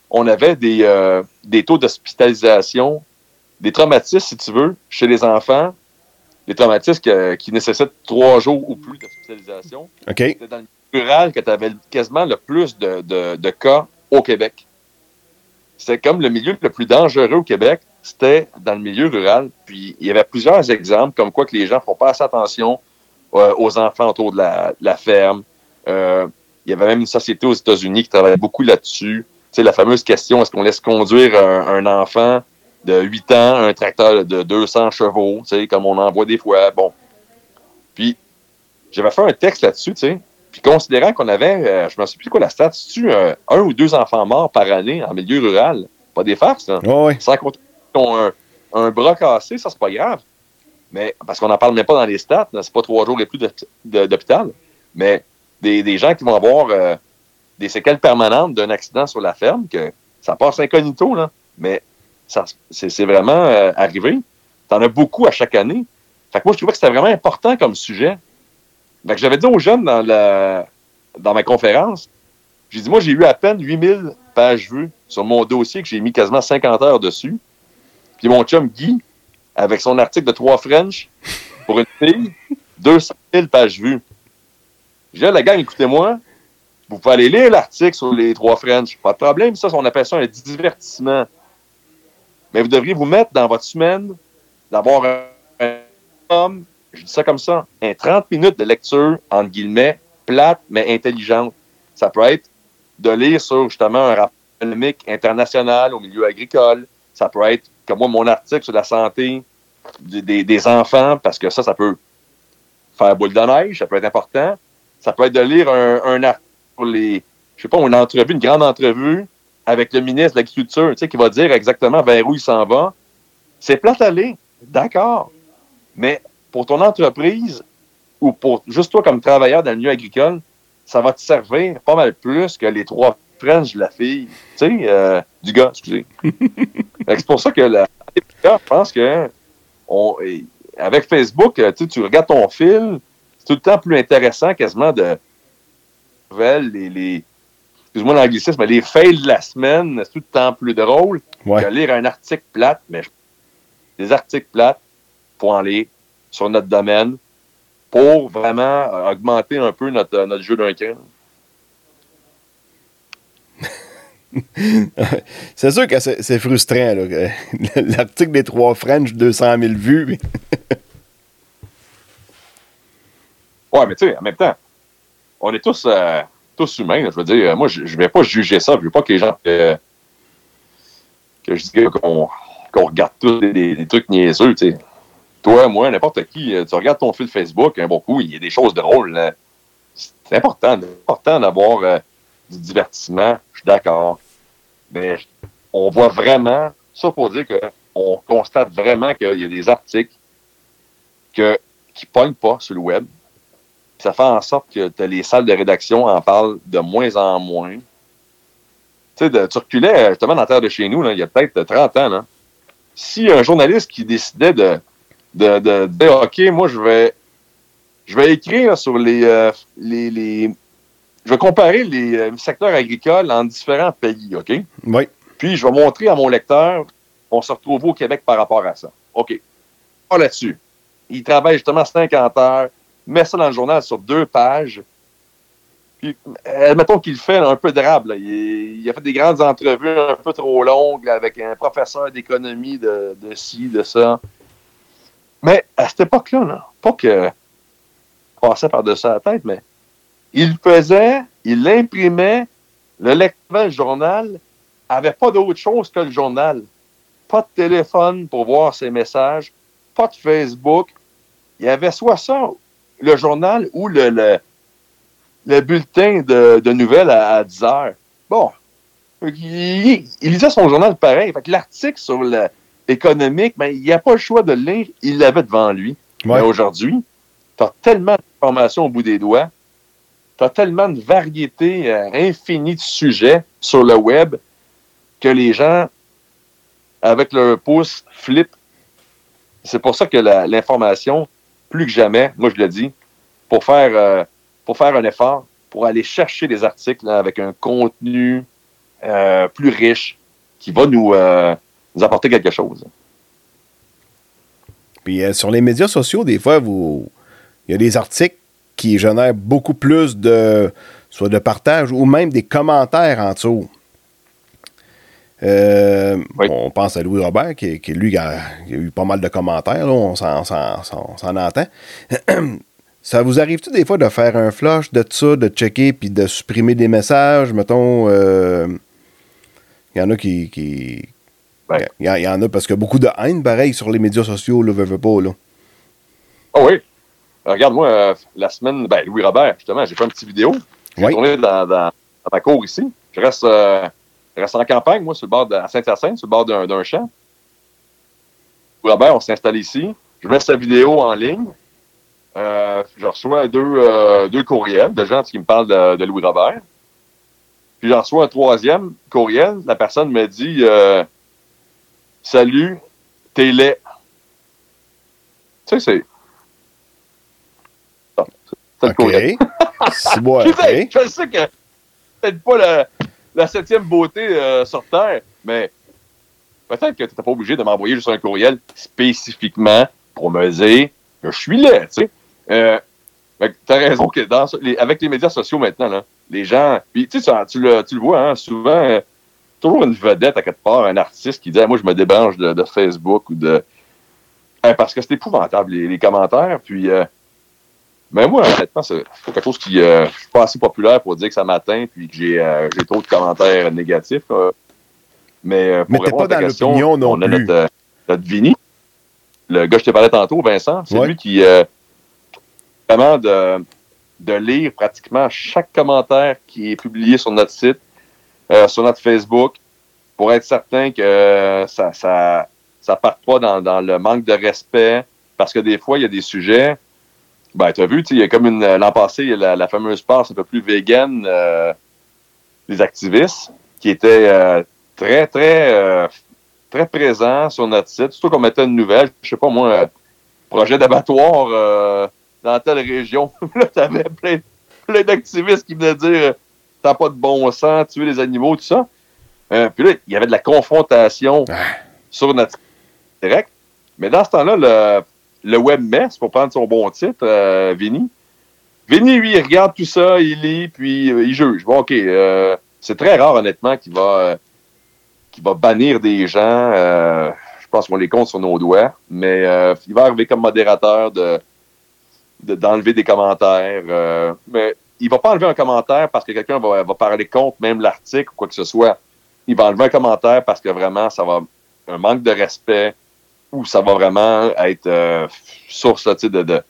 on avait des, euh, des taux d'hospitalisation, des traumatismes, si tu veux, chez les enfants, des traumatismes que- qui nécessitent trois jours ou plus d'hospitalisation. OK. C'était dans le rural que tu avais quasiment le plus de, de- de cas au Québec. C'était comme le milieu le plus dangereux au Québec, c'était dans le milieu rural. Puis il y avait plusieurs exemples comme quoi que les gens font pas assez attention euh, aux enfants autour de la, ferme. Euh, il y avait même une société aux États-Unis qui travaillait beaucoup là-dessus. Tu sais, la fameuse question, est-ce qu'on laisse conduire un, un enfant de 8 ans un tracteur de 200 chevaux, tu sais, comme on en voit des fois? Bon. Puis, j'avais fait un texte là-dessus, tu sais. Puis, considérant qu'on avait, euh, je me souviens plus quoi la stat, tu un, un ou deux enfants morts par année en milieu rural? Pas des farces, là. Oh, oui. Sans compter un, un bras cassé, ça, c'est pas grave. Mais, parce qu'on n'en parle même pas dans les stats, c'est pas trois jours et plus d'hôpital. Mais des, des gens qui vont avoir euh, des séquelles permanentes d'un accident sur la ferme, que ça passe incognito, là. Mais c'est, vraiment euh, arrivé. T'en as beaucoup à chaque année. Fait que moi, je trouvais que c'était vraiment important comme sujet. Fait que j'avais dit aux jeunes dans, la, dans ma conférence, j'ai dit, moi, j'ai eu à peine 8000 pages vues sur mon dossier que j'ai mis quasiment 50 heures dessus. Puis mon chum Guy, avec son article de trois French pour une fille, 200 000 pages vues. J'ai dit, la gang, écoutez-moi, vous pouvez aller lire l'article sur les trois French. Pas de problème, ça, on appelle ça un divertissement. Mais vous devriez vous mettre dans votre semaine d'avoir un homme, je dis ça comme ça, un 30 minutes de lecture, entre guillemets, plate, mais intelligente. Ça peut être de lire sur justement un rapport économique international au milieu agricole. Ça peut être, comme moi, mon article sur la santé des, enfants, parce que ça, ça peut faire boule de neige, ça peut être important. Ça peut être de lire un, un article pour les, je sais pas, une entrevue, une grande entrevue avec le ministre de l'Agriculture, tu sais, qui va dire exactement vers où il s'en va. C'est plate à lire, d'accord. Mais pour ton entreprise ou pour juste toi comme travailleur dans le milieu agricole, ça va te servir pas mal plus que les trois French de la fille, tu sais, euh, du gars, excusez. C'est pour ça que la, je pense que on, avec Facebook, euh, tu regardes ton fil, c'est tout le temps plus intéressant quasiment de nouvelles, les, les excuse-moi l'anglicisme, mais les fails de la semaine, c'est tout le temps plus drôle Ouais. que lire un article plate, mais je- des articles plates, pour en lire sur notre domaine pour vraiment euh, augmenter un peu notre, euh, notre jeu d'un cran. C'est sûr que c'est frustrant, L'article des trois French, 200 000 vues. Ouais, mais tu sais, en même temps, on est tous, euh, tous humains. là, je veux dire, moi, je ne vais pas juger ça. Je veux pas que les gens. euh, que je dis qu'on regarde tous des, trucs niaiseux, tu sais. Toi, moi, n'importe qui, tu regardes ton fil Facebook, un bon coup, il y a des choses drôles. C'est important, important d'avoir du divertissement, je suis d'accord. Mais on voit vraiment, ça pour dire qu'on constate vraiment qu'il y a des articles que, qui ne pognent pas sur le web. Ça fait en sorte que les salles de rédaction en parlent de moins en moins. Tu sais, tu reculais justement dans la terre de chez nous, il y a peut-être 30 ans. Si un journaliste qui décidait de, de, de, dire OK, moi je vais je vais écrire sur les, euh, les, les, je vais comparer les euh, secteurs agricoles en différents pays, OK? Oui. Puis, je vais montrer à mon lecteur, on se retrouve au Québec par rapport à ça. OK. Pas là-dessus. Il travaille justement 50 heures, met ça dans le journal sur deux pages. Puis, admettons qu'il fait un peu de rable. Il, a fait des grandes entrevues un peu trop longues avec un professeur d'économie de, de ci, de ça. Mais à cette époque-là, là, pas que passait par-dessus la tête, mais il faisait, il imprimait, le lecteur du journal avait pas d'autre chose que le journal. Pas de téléphone pour voir ses messages, pas de Facebook. Il avait soit ça, le journal ou le, le, bulletin de, nouvelles à, 10 heures. Bon, il, lisait son journal pareil. Fait que l'article sur l'économique, ben, il n'y a pas le choix de le lire, il l'avait devant lui. Mais aujourd'hui, tu as tellement d'informations au bout des doigts tu as tellement de variété euh, infinie de sujets sur le web que les gens, avec leur pouce, flippent. C'est pour ça que l'information, plus que jamais, moi je le dis, pour faire, euh, pour faire un effort, pour aller chercher des articles avec un contenu euh, plus riche qui va nous, nous apporter quelque chose. Puis sur les médias sociaux, des fois, vous il y a des articles qui génère beaucoup plus de soit de partage ou même des commentaires en dessous. Euh, on pense à Louis Robert, qui, lui a, eu pas mal de commentaires, on s'en entend. ça vous arrive-tu des fois de faire un flush de ça, de checker puis de supprimer des messages? Mettons, euh, il y en a qui. Il, y, en a parce a beaucoup de haine, pareil, sur les médias sociaux, là, veux, pas, là. Ah oui. Regarde-moi, euh, la semaine, ben, Louis Robert, justement, j'ai fait une petite vidéo. J'ai tourné dans, dans, ma cour ici. Je reste, euh, je reste en campagne, moi, sur le bord de, à Saint-Hyacinthe, sur le bord d'un champ. Louis Robert, on s'est installé ici. Je mets sa vidéo en ligne. Euh, je reçois deux, deux courriels de gens qui me parlent de, Louis Robert. Puis j'en reçois un troisième courriel. La personne me dit Salut, t'es laid. Tu sais, c'est OK. C'est bon, je, sais, je sais que peut-être pas la, septième beauté euh, sur Terre, mais peut-être que tu n'es pas obligé de m'envoyer juste un courriel spécifiquement pour me dire que je suis là, tu sais. Euh, tu as raison que dans, avec les médias sociaux maintenant, là, les gens. Puis tu, sais, tu, le, tu le vois, hein, souvent, euh, toujours une vedette à quelque part, un artiste qui dit Moi, je me débranche de, Facebook ou de. Hein, parce que c'est épouvantable, les, commentaires. Puis mais moi, honnêtement, c'est quelque chose qui euh, je suis pas assez populaire pour dire que ça m'atteint puis que j'ai euh, trop de commentaires négatifs. Mais euh, pour Mais répondre pas à ta question, non on a notre, euh, notre Vini, le gars que je te parlais tantôt, Vincent, c'est lui qui vraiment de, de lire pratiquement chaque commentaire qui est publié sur notre site, sur notre Facebook, pour être certain que ça ça ça parte pas dans, dans le manque de respect, parce que des fois, il y a des sujets ben, tu as vu, il y a comme une. L'an passé, y a la, fameuse passe un peu plus vegan euh, des activistes qui était euh, très, très, euh, très présent sur notre site. Surtout qu'on mettait une nouvelle, je sais pas moi, projet d'abattoir dans telle région. là, tu avais plein, plein d'activistes qui venaient dire T'as pas de bon sens, tuer les animaux, tout ça. puis là, il y avait de la confrontation ah. sur notre direct. Mais dans ce temps-là, le le webmess, pour prendre son bon titre, euh, Vinny. Vinny, lui, il regarde tout ça, il lit, puis euh, il juge. Bon, OK, euh, c'est très rare, honnêtement, qu'il va, qu'il va bannir des gens. je pense qu'on les compte sur nos doigts, mais il va arriver comme modérateur de, d'enlever des commentaires. mais il va pas enlever un commentaire parce que quelqu'un va, va parler contre même l'article ou quoi que ce soit. il va enlever un commentaire parce que vraiment, ça va un manque de respect ou ça va vraiment être euh, source là, de, de.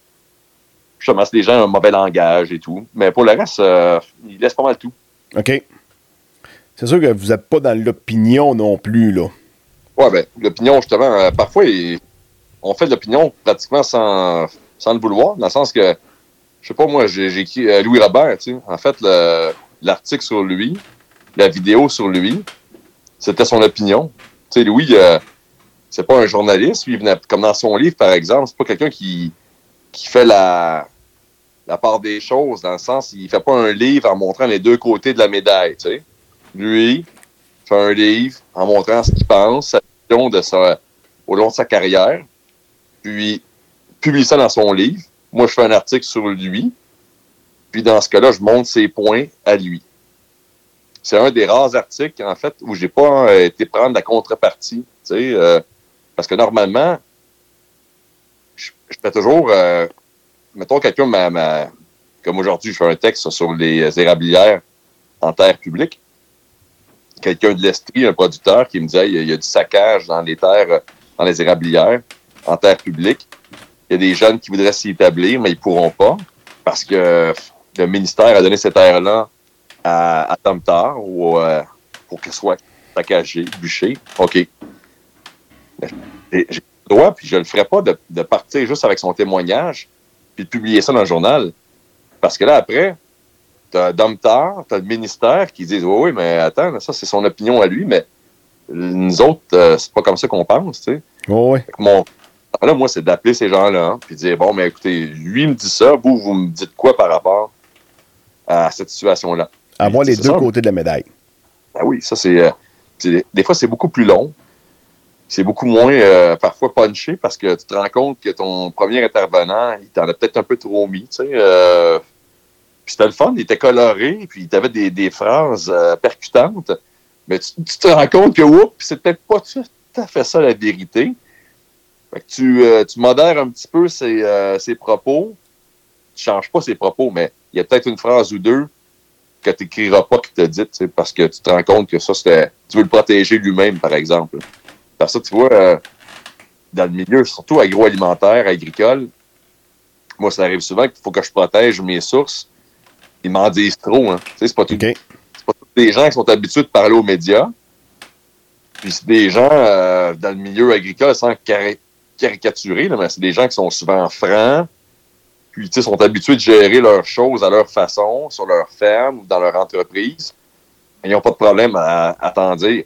Justement, c'est des gens ont un mauvais langage et tout. Mais pour le reste, euh, il laisse pas mal tout. OK. C'est sûr que vous n'êtes pas dans l'opinion non plus, là. Ouais, ben, l'opinion, justement, euh, parfois, on fait de l'opinion pratiquement sans, sans le vouloir, dans le sens que, je sais pas, moi, j'ai écrit euh, Louis Robert, tu sais. En fait, l'article sur lui, la vidéo sur lui, c'était son opinion. Tu sais, Louis, euh, c'est pas un journaliste. Lui, il venait, comme dans son livre, par exemple, c'est pas quelqu'un qui, qui fait la, la part des choses, dans le sens, il fait pas un livre en montrant les deux côtés de la médaille, tu sais. Lui, fait un livre en montrant ce qu'il pense, sa vision de sa, au long de sa carrière, puis publie ça dans son livre. Moi, je fais un article sur lui, puis dans ce cas-là, je montre ses points à lui. C'est un des rares articles, en fait, où j'ai pas euh, été prendre la contrepartie, euh, parce que normalement, je, fais toujours, euh, mettons quelqu'un m'a, comme aujourd'hui, je fais un texte sur les érablières en terre publique. Quelqu'un de l'Estrie, un producteur, qui me disait il y a du saccage dans les terres, dans les érablières, en terre publique. Il y a des jeunes qui voudraient s'y établir, mais ils pourront pas parce que le ministère a donné ces terres-là à, à ou euh, pour qu'elle soit saccagée, bûchée. OK. J'ai le droit, puis je ne le ferai pas de, de, partir juste avec son témoignage, puis de publier ça dans le journal. Parce que là, après, tu as Domtar, tu as le ministère qui disent Oui, oui, mais attends, ça, c'est son opinion à lui, mais nous autres, euh, c'est pas comme ça qu'on pense, tu sais. oui. Mon, là, moi, c'est d'appeler ces gens-là, puis de dire Bon, mais écoutez, lui me dit ça, vous, vous me dites quoi par rapport à cette situation-là? Avoir les deux ça. côtés de la médaille. Ben oui, ça, c'est. Euh, des fois, c'est beaucoup plus long. C'est beaucoup moins euh, parfois punché parce que tu te rends compte que ton premier intervenant, il t'en a peut-être un peu trop mis. Tu sais, euh, puis c'était le fun, il était coloré, puis il avait des, des phrases percutantes. Mais tu, tu, te rends compte que, oups, c'est peut-être pas tout à fait ça la vérité. Fait que tu, euh, tu modères un petit peu ses, euh, ses propos. Tu changes pas ses propos, mais il y a peut-être une phrase ou deux que tu n'écriras pas qu'il t'a dit, parce que tu te rends compte que ça, c'était. Tu veux le protéger lui-même, par exemple. Parce que tu vois, euh, dans le milieu, surtout agroalimentaire, agricole, moi, ça arrive souvent qu'il faut que je protège mes sources. Ils m'en disent trop. Hein. C'est pas, tout, okay. pas tous des gens qui sont habitués de parler aux médias. Puis c'est des gens euh, dans le milieu agricole, sans cari caricaturer, mais c'est des gens qui sont souvent francs, puis sais, sont habitués de gérer leurs choses à leur façon, sur leur ferme ou dans leur entreprise. Ils n'ont pas de problème à, t'en dire.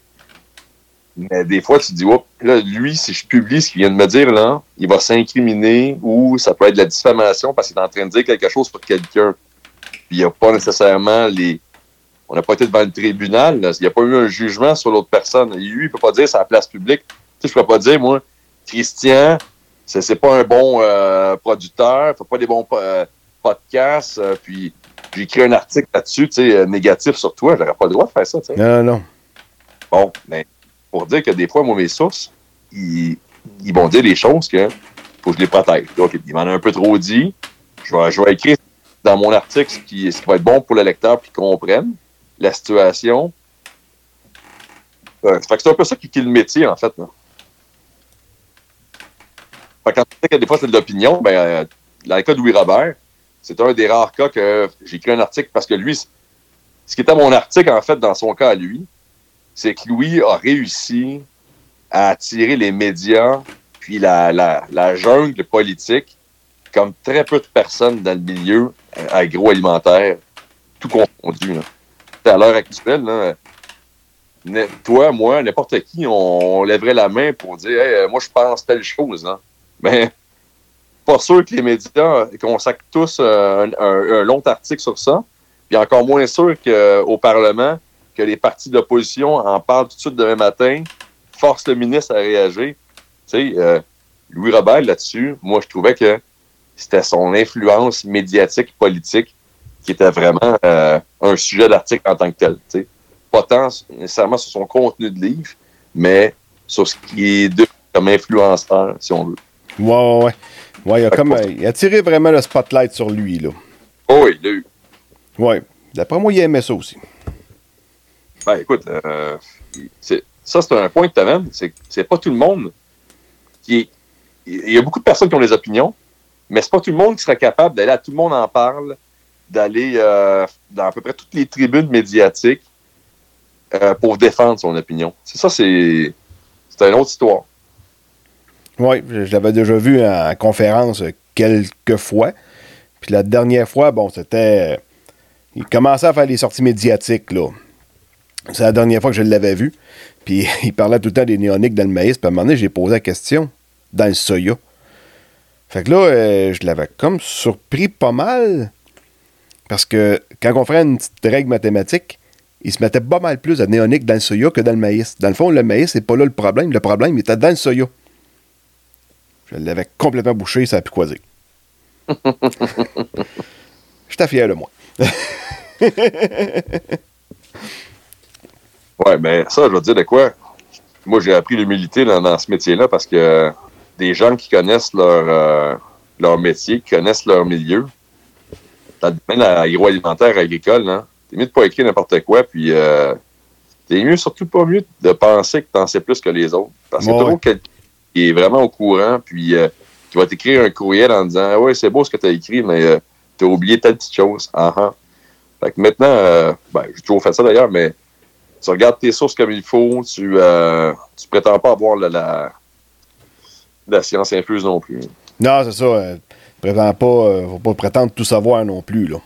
Mais des fois, tu te dis, oh, là, lui, si je publie ce qu'il vient de me dire, là, il va s'incriminer ou ça peut être de la diffamation parce qu'il est en train de dire quelque chose sur quelqu'un. Puis il n'y a pas nécessairement les. On n'a pas été devant le tribunal, il n'y a pas eu un jugement sur l'autre personne. Lui, il ne peut pas dire la place publique. Tu sais, je ne peux pas dire, moi, Christian, c'est pas un bon euh, producteur, fait pas des bons euh, podcasts, euh, puis j'ai écrit un article là-dessus, tu sais, négatif sur toi, j'aurais pas le droit de faire ça, tu sais. Non, non. Bon, mais pour dire que des fois, moi, mes sources, ils, ils vont dire des choses que faut que je les protège. Donc, ils m'en ont un peu trop dit. Je vais, je vais écrire dans mon article ce qui, ce qui va être bon pour le lecteur pour qu'il comprenne la situation. Fait que c'est un peu ça qui, qui est le métier, en fait. Là. Quand tu sais que des fois c'est de l'opinion, ben, euh, dans le cas de Louis Robert, c'est un des rares cas que j'ai écrit un article parce que lui, ce qui était mon article, en fait, dans son cas à lui, c'est que Louis a réussi à attirer les médias puis la, la, jungle politique comme très peu de personnes dans le milieu euh, agroalimentaire, tout confondu. Là. À l'heure actuelle, là, toi, moi, n'importe qui, on, lèverait la main pour dire hey, moi, je pense telle chose. Là. Mais pas sûr que les médias consacrent tous un, un, long article sur ça. Puis encore moins sûr qu'au Parlement, que les partis d'opposition en parlent tout de suite demain matin, force le ministre à réagir. Tu sais, euh, Louis Robert, là-dessus, moi, je trouvais que c'était son influence médiatique, politique, qui était vraiment euh, un sujet d'article en tant que tel. Tu sais. Pas tant nécessairement sur son contenu de livre, mais sur ce qui est de comme influenceur, si on veut. Ouais, ouais, ouais. il, a comme, il a tiré vraiment le spotlight sur lui, là. Oh, oui, il a eu. Ouais. D'après moi, il aimait ça aussi. Ben, écoute, euh, ça, c'est un point que tu amènes. C'est c'est pas tout le monde qui est. Il y a beaucoup de personnes qui ont des opinions, mais c'est pas tout le monde qui serait capable d'aller à tout le monde en parle, d'aller euh, dans à peu près toutes les tribunes médiatiques euh, pour défendre son opinion. C'est ça, c'est c'est une autre histoire. Oui, je l'avais déjà vu en conférence quelques fois. Puis la dernière fois, bon, c'était. Il commençait à faire des sorties médiatiques, là. C'est la dernière fois que je l'avais vu. Puis il parlait tout le temps des néoniques dans le maïs. Puis à un moment donné, j'ai posé la question dans le soya. Fait que là, euh, je l'avais comme surpris pas mal. Parce que quand on ferait une petite règle mathématique, il se mettait pas mal plus de néoniques dans le soya que dans le maïs. Dans le fond, le maïs, c'est pas là le problème. Le problème il était dans le soya. Je l'avais complètement bouché, ça a pu croiser. J'étais fier de moi. ouais, mais ça, je veux dire de quoi? Moi, j'ai appris l'humilité dans, ce métier-là parce que des gens qui connaissent leur, euh, leur métier, qui connaissent leur milieu, dans le domaine agroalimentaire, agricole, hein, t'es mieux de pas écrire n'importe quoi, puis euh, t'es mieux, surtout pas mieux de penser que t'en sais plus que les autres. Parce que ouais. trop quelqu'un qui est vraiment au courant, puis euh, qui va t'écrire un courriel en disant ah Ouais, c'est beau ce que tu as écrit, mais euh, tu as oublié telle petite chose. Uh -huh. Fait que maintenant, euh, ben, j'ai toujours fait ça d'ailleurs, mais tu regardes tes sources comme il faut, tu, euh, tu prétends pas avoir la, la, la science infuse non plus. Non, c'est ça. Euh, prétends pas, euh, faut pas prétendre tout savoir non plus. Là.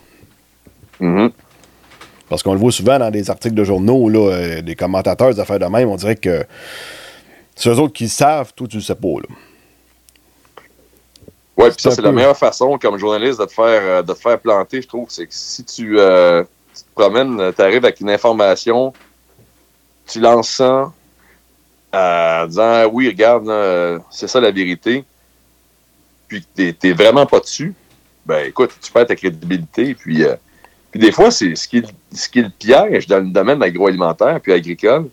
Mm -hmm. Parce qu'on le voit souvent dans des articles de journaux, là, des commentateurs, des affaires de même, on dirait que c'est eux autres qui savent, toi, tu le sais pas. Là. Oui, puis ça, c'est peu... la meilleure façon, comme journaliste, de te faire, euh, de te faire planter, je trouve. C'est que si tu, euh, tu te promènes, tu arrives avec une information, tu lances ça en disant Oui, regarde, c'est ça la vérité, puis que tu n'es vraiment pas dessus, ben écoute, tu perds ta crédibilité. Puis, euh, puis des fois, c'est ce qui, ce qui est le piège dans le domaine agroalimentaire puis agricole,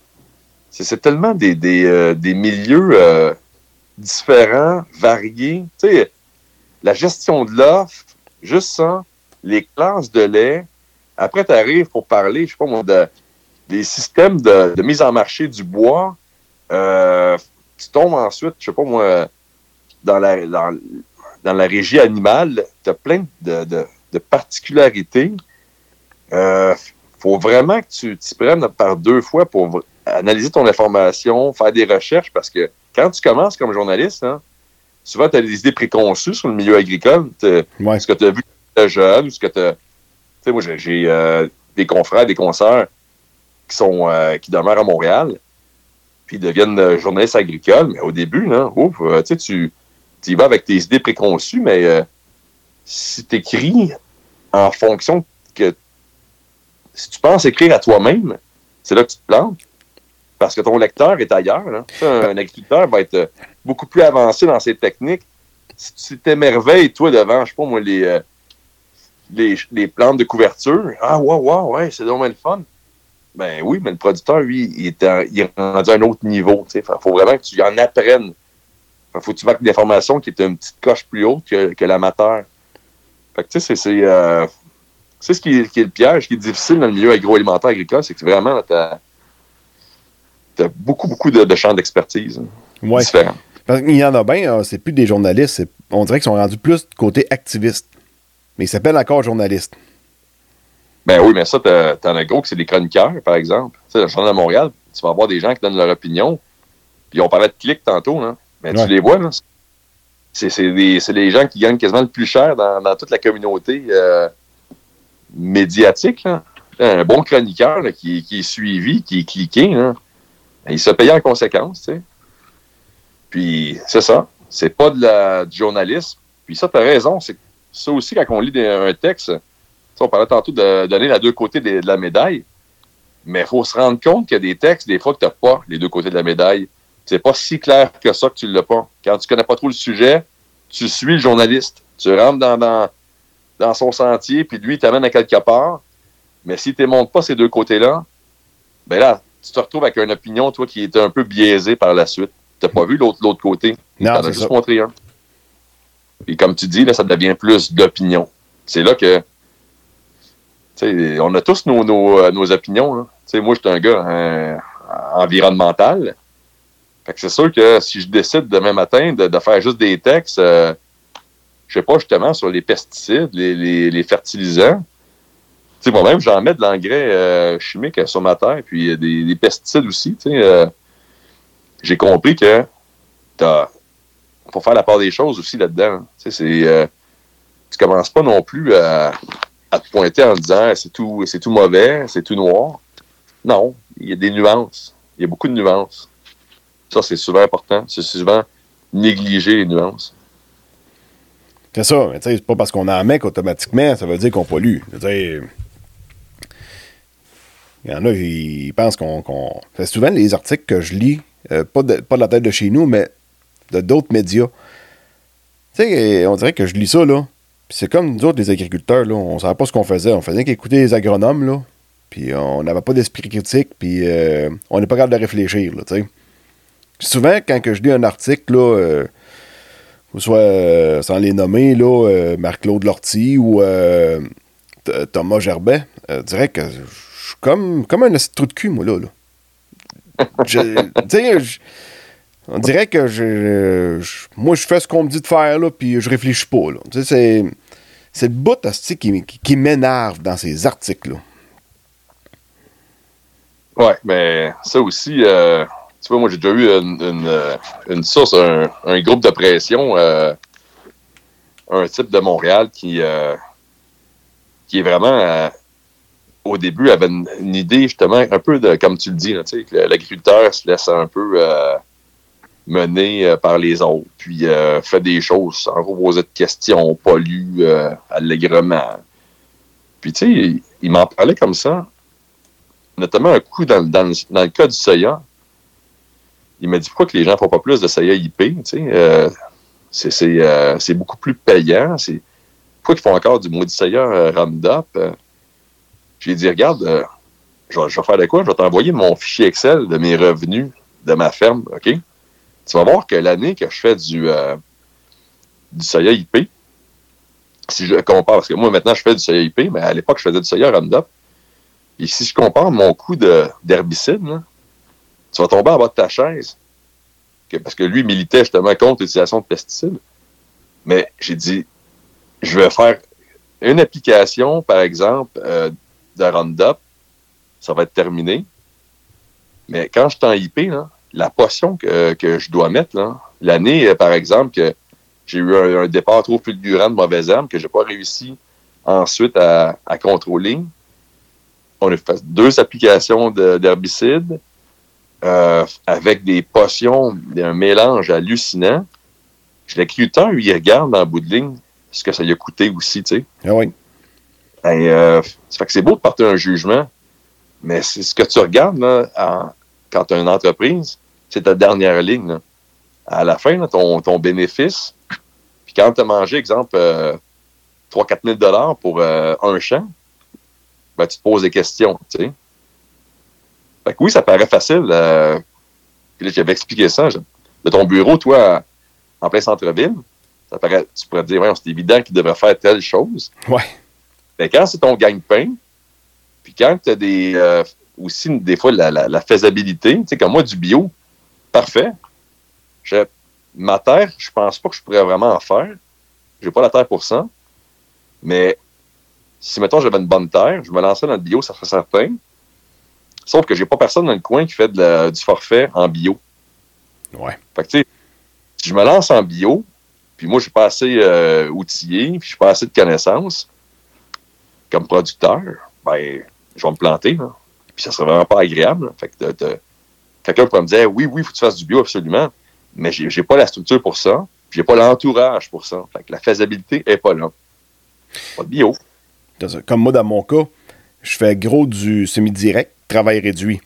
c'est tellement des, des, euh, milieux euh, différents, variés. Tu sais, la gestion de l'offre, juste ça, les classes de lait. Après, tu arrives pour parler, je sais pas moi, de, des systèmes de, mise en marché du bois. Euh, tu tombes ensuite, je sais pas moi, dans la, dans, dans la régie animale, tu as plein de, de, de particularités. Euh, faut vraiment que tu t'y prennes par deux fois pour analyser ton information, faire des recherches, parce que quand tu commences comme journaliste, hein, souvent tu as des idées préconçues sur le milieu agricole. Ouais. Ce que tu as vu de jeune, ou ce que tu as. Tu sais, moi, j'ai euh, des confrères, des consoeurs qui sont euh, qui demeurent à Montréal, puis ils deviennent euh, journalistes agricoles, mais au début, là, ouf, tu sais, tu y vas avec tes idées préconçues, mais euh, si tu écris en fonction que si tu penses écrire à toi-même, c'est là que tu te plantes. Parce que ton lecteur est ailleurs. Un, un agriculteur va être beaucoup plus avancé dans ses techniques. Si tu t'émerveilles, toi, devant, je sais pas moi, les, euh, les, les, plantes de couverture, ah, ouais, ouais, ouais, c'est vraiment le fun. Ben oui, mais le producteur, lui, il est, en, il est rendu à un autre niveau. Il faut vraiment que tu en apprennes. Il faut que tu marques des informations qui est une petite coche plus haute que, que l'amateur. Fait que tu sais, c'est. Euh, c'est ce qui est, qui est, le piège, qui est difficile dans le milieu agroalimentaire agricole, c'est que vraiment, tu as, beaucoup, beaucoup de, de champs d'expertise ouais. différents. Parce qu'il y en a bien, c'est plus des journalistes, on dirait qu'ils sont rendus plus côté activiste. Mais ils s'appellent encore journalistes. Ben oui, mais ça, t'en as gros que c'est des chroniqueurs, par exemple. Tu sais, le Journal de Montréal, tu vas avoir des gens qui donnent leur opinion. Puis on parlait de clics tantôt, là. Mais ouais. tu les vois, là. C'est des gens qui gagnent quasiment le plus cher dans, dans toute la communauté. Euh, médiatique, là. un bon chroniqueur là, qui, qui, est suivi, qui est cliqué, là. Il se paye en conséquence. Tu sais. Puis c'est ça. C'est pas de la, du journalisme. Puis ça, tu as raison. C'est ça aussi, quand on lit un texte, on parlait tantôt de donner les deux côtés de, la médaille. Mais il faut se rendre compte qu'il y a des textes, des fois, que tu pas les deux côtés de la médaille. C'est pas si clair que ça que tu l'as pas. Quand tu connais pas trop le sujet, tu suis le journaliste. Tu rentres dans, son sentier, puis lui, il t'amène à quelque part. Mais s'il ne te montre pas ces deux côtés-là, ben là, tu te retrouves avec une opinion, toi, qui est un peu biaisée par la suite. Tu n'as pas vu l'autre côté? Non, tu as juste montré un. Et comme tu dis, là, ça devient plus d'opinion. C'est là que. On a tous nos, nos, nos opinions. Là. moi, je suis un gars. Hein, environnementale. Fait que c'est sûr que si je décide demain matin de, faire juste des textes, euh, je sais pas, justement, sur les pesticides, les, les, fertilisants, tu sais, moi-même, j'en mets de l'engrais euh, chimique sur ma terre, puis des, des pesticides aussi, tu. Euh, j'ai compris que t'as faut faire la part des choses aussi là-dedans. Tu sais, c'est... tu commences pas non plus à, te pointer en disant c'est tout, c'est tout mauvais, c'est tout noir. Non, il y a des nuances. Il y a beaucoup de nuances. Ça, c'est souvent important. C'est souvent négliger les nuances. C'est ça, tu c'est pas parce qu'on en met qu'automatiquement, ça veut dire qu'on pollue. Il y en a, ils pensent qu'on. C'est souvent les articles que je lis, euh, pas, de, pas de la tête de chez nous, mais de d'autres médias. Tu sais, on dirait que je lis ça, là. c'est comme nous autres, les agriculteurs, là, on savait pas ce qu'on faisait. On faisait qu'écouter les agronomes, là. Puis on n'avait pas d'esprit critique, puis euh, on n'est pas capable de réfléchir, là, tu sais. Souvent, quand que je lis un article, là, euh, soit euh, sans les nommer, là, Marc-Claude Lortie ou Thomas Gerbet, je dirais que je suis comme, comme un trou de cul, moi, là. on dirait que je, moi, je fais ce qu'on me dit de faire, là, puis je réfléchis pas, là. C'est, c'est le bout qui, qui, m'énerve dans ces articles-là. Ouais, mais ça aussi, tu vois, moi, j'ai déjà eu une, une, source, un, groupe de pression, euh, un type de Montréal qui, euh, qui est vraiment, euh, au début, avait une, idée, justement, un peu de, comme tu le dis, que l'agriculteur se laisse un peu mener par les autres, puis fait des choses sans reposer de questions, pollue allègrement. Puis, tu sais, il, m'en parlait comme ça, notamment un coup dans, dans, le cas du soya il m'a dit pourquoi que les gens ne font pas plus de soya IP, tu sais, euh, euh, c'est beaucoup plus payant. Pourquoi ils font encore du maudit soya euh, Roundup? J'ai dit, regarde, je, vais, faire de quoi? Je vais t'envoyer mon fichier Excel de mes revenus de ma ferme, OK? Tu vas voir que l'année que je fais du, du soya IP, si je compare, parce que moi maintenant je fais du soya IP, mais à l'époque je faisais du soya Roundup, et si je compare mon coût d'herbicide, tu vas tomber en bas de ta chaise. parce que lui militait justement contre l'utilisation de pesticides. Mais j'ai dit, je vais faire une application, par exemple, euh, de Roundup, ça va être terminé. Mais quand je suis en IP, la potion que, je dois mettre, l'année, euh, par exemple, que j'ai eu un, départ trop fulgurant de mauvaises herbes que je n'ai pas réussi ensuite à, contrôler, on a fait deux applications d'herbicides, euh, avec des potions, un mélange hallucinant. L'agriculteur, lui, il regarde dans le bout de ligne ce que ça lui a coûté aussi, tu sais. Ah oui. Et, euh, ça fait que c'est beau de porter un jugement, mais c'est ce que tu regardes là, quand tu as une entreprise, c'est ta dernière ligne. À la fin, ton, bénéfice, puis quand tu as mangé, exemple, 3-4 000 dollars pour euh, un champ, ben, tu te poses des questions. Fait que oui, ça paraît facile. Euh, j'avais expliqué ça. de ton bureau, toi, en plein centre-ville, ça paraît, tu pourrais te dire, ouais, c'est évident qu'il devrait faire telle chose. Ouais. Mais quand c'est ton gagne-pain, puis quand tu as des, euh, aussi, des fois, la, faisabilité, tu sais, comme moi, du bio, parfait. ma terre, je pense pas que je pourrais vraiment en faire. J'ai pas la terre pour ça. Mais si, mettons, j'avais une bonne terre, je me lançais dans le bio, ça serait certain. Sauf que j'ai pas personne dans le coin qui fait du forfait en bio. Ouais. Fait que, tu sais, si je me lance en bio, puis moi, je suis pas assez euh, outillé, puis je suis pas assez de connaissances comme producteur, ben, je vais me planter, là. Puis ça serait vraiment pas agréable. Fait que quelqu'un pourrait me dire, oui, oui, il faut que tu fasses du bio, absolument. Mais j'ai, j'ai pas la structure pour ça, j'ai pas l'entourage pour ça. Fait que la faisabilité est pas là. Pas de bio. Comme moi, dans mon cas, je fais gros du semi-direct travail réduit.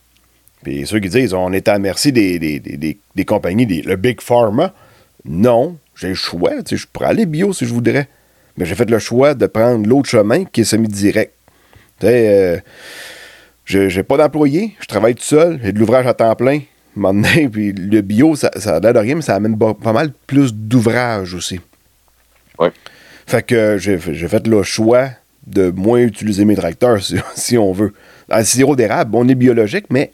Puis ceux qui disent on est à merci des, des, compagnies, le Big Pharma, non, j'ai le choix. Je pourrais aller bio si je voudrais. Mais j'ai fait le choix de prendre l'autre chemin qui est semi-direct. Euh, j'ai pas d'employé, je travaille tout seul, j'ai de l'ouvrage à temps plein. Puis le bio, ça, ça l'air de rien, mais ça amène pas mal plus d'ouvrage aussi. Ouais. Fait que j'ai fait le choix de moins utiliser mes tracteurs, si on veut. Un sirop d'érable, on est biologique, mais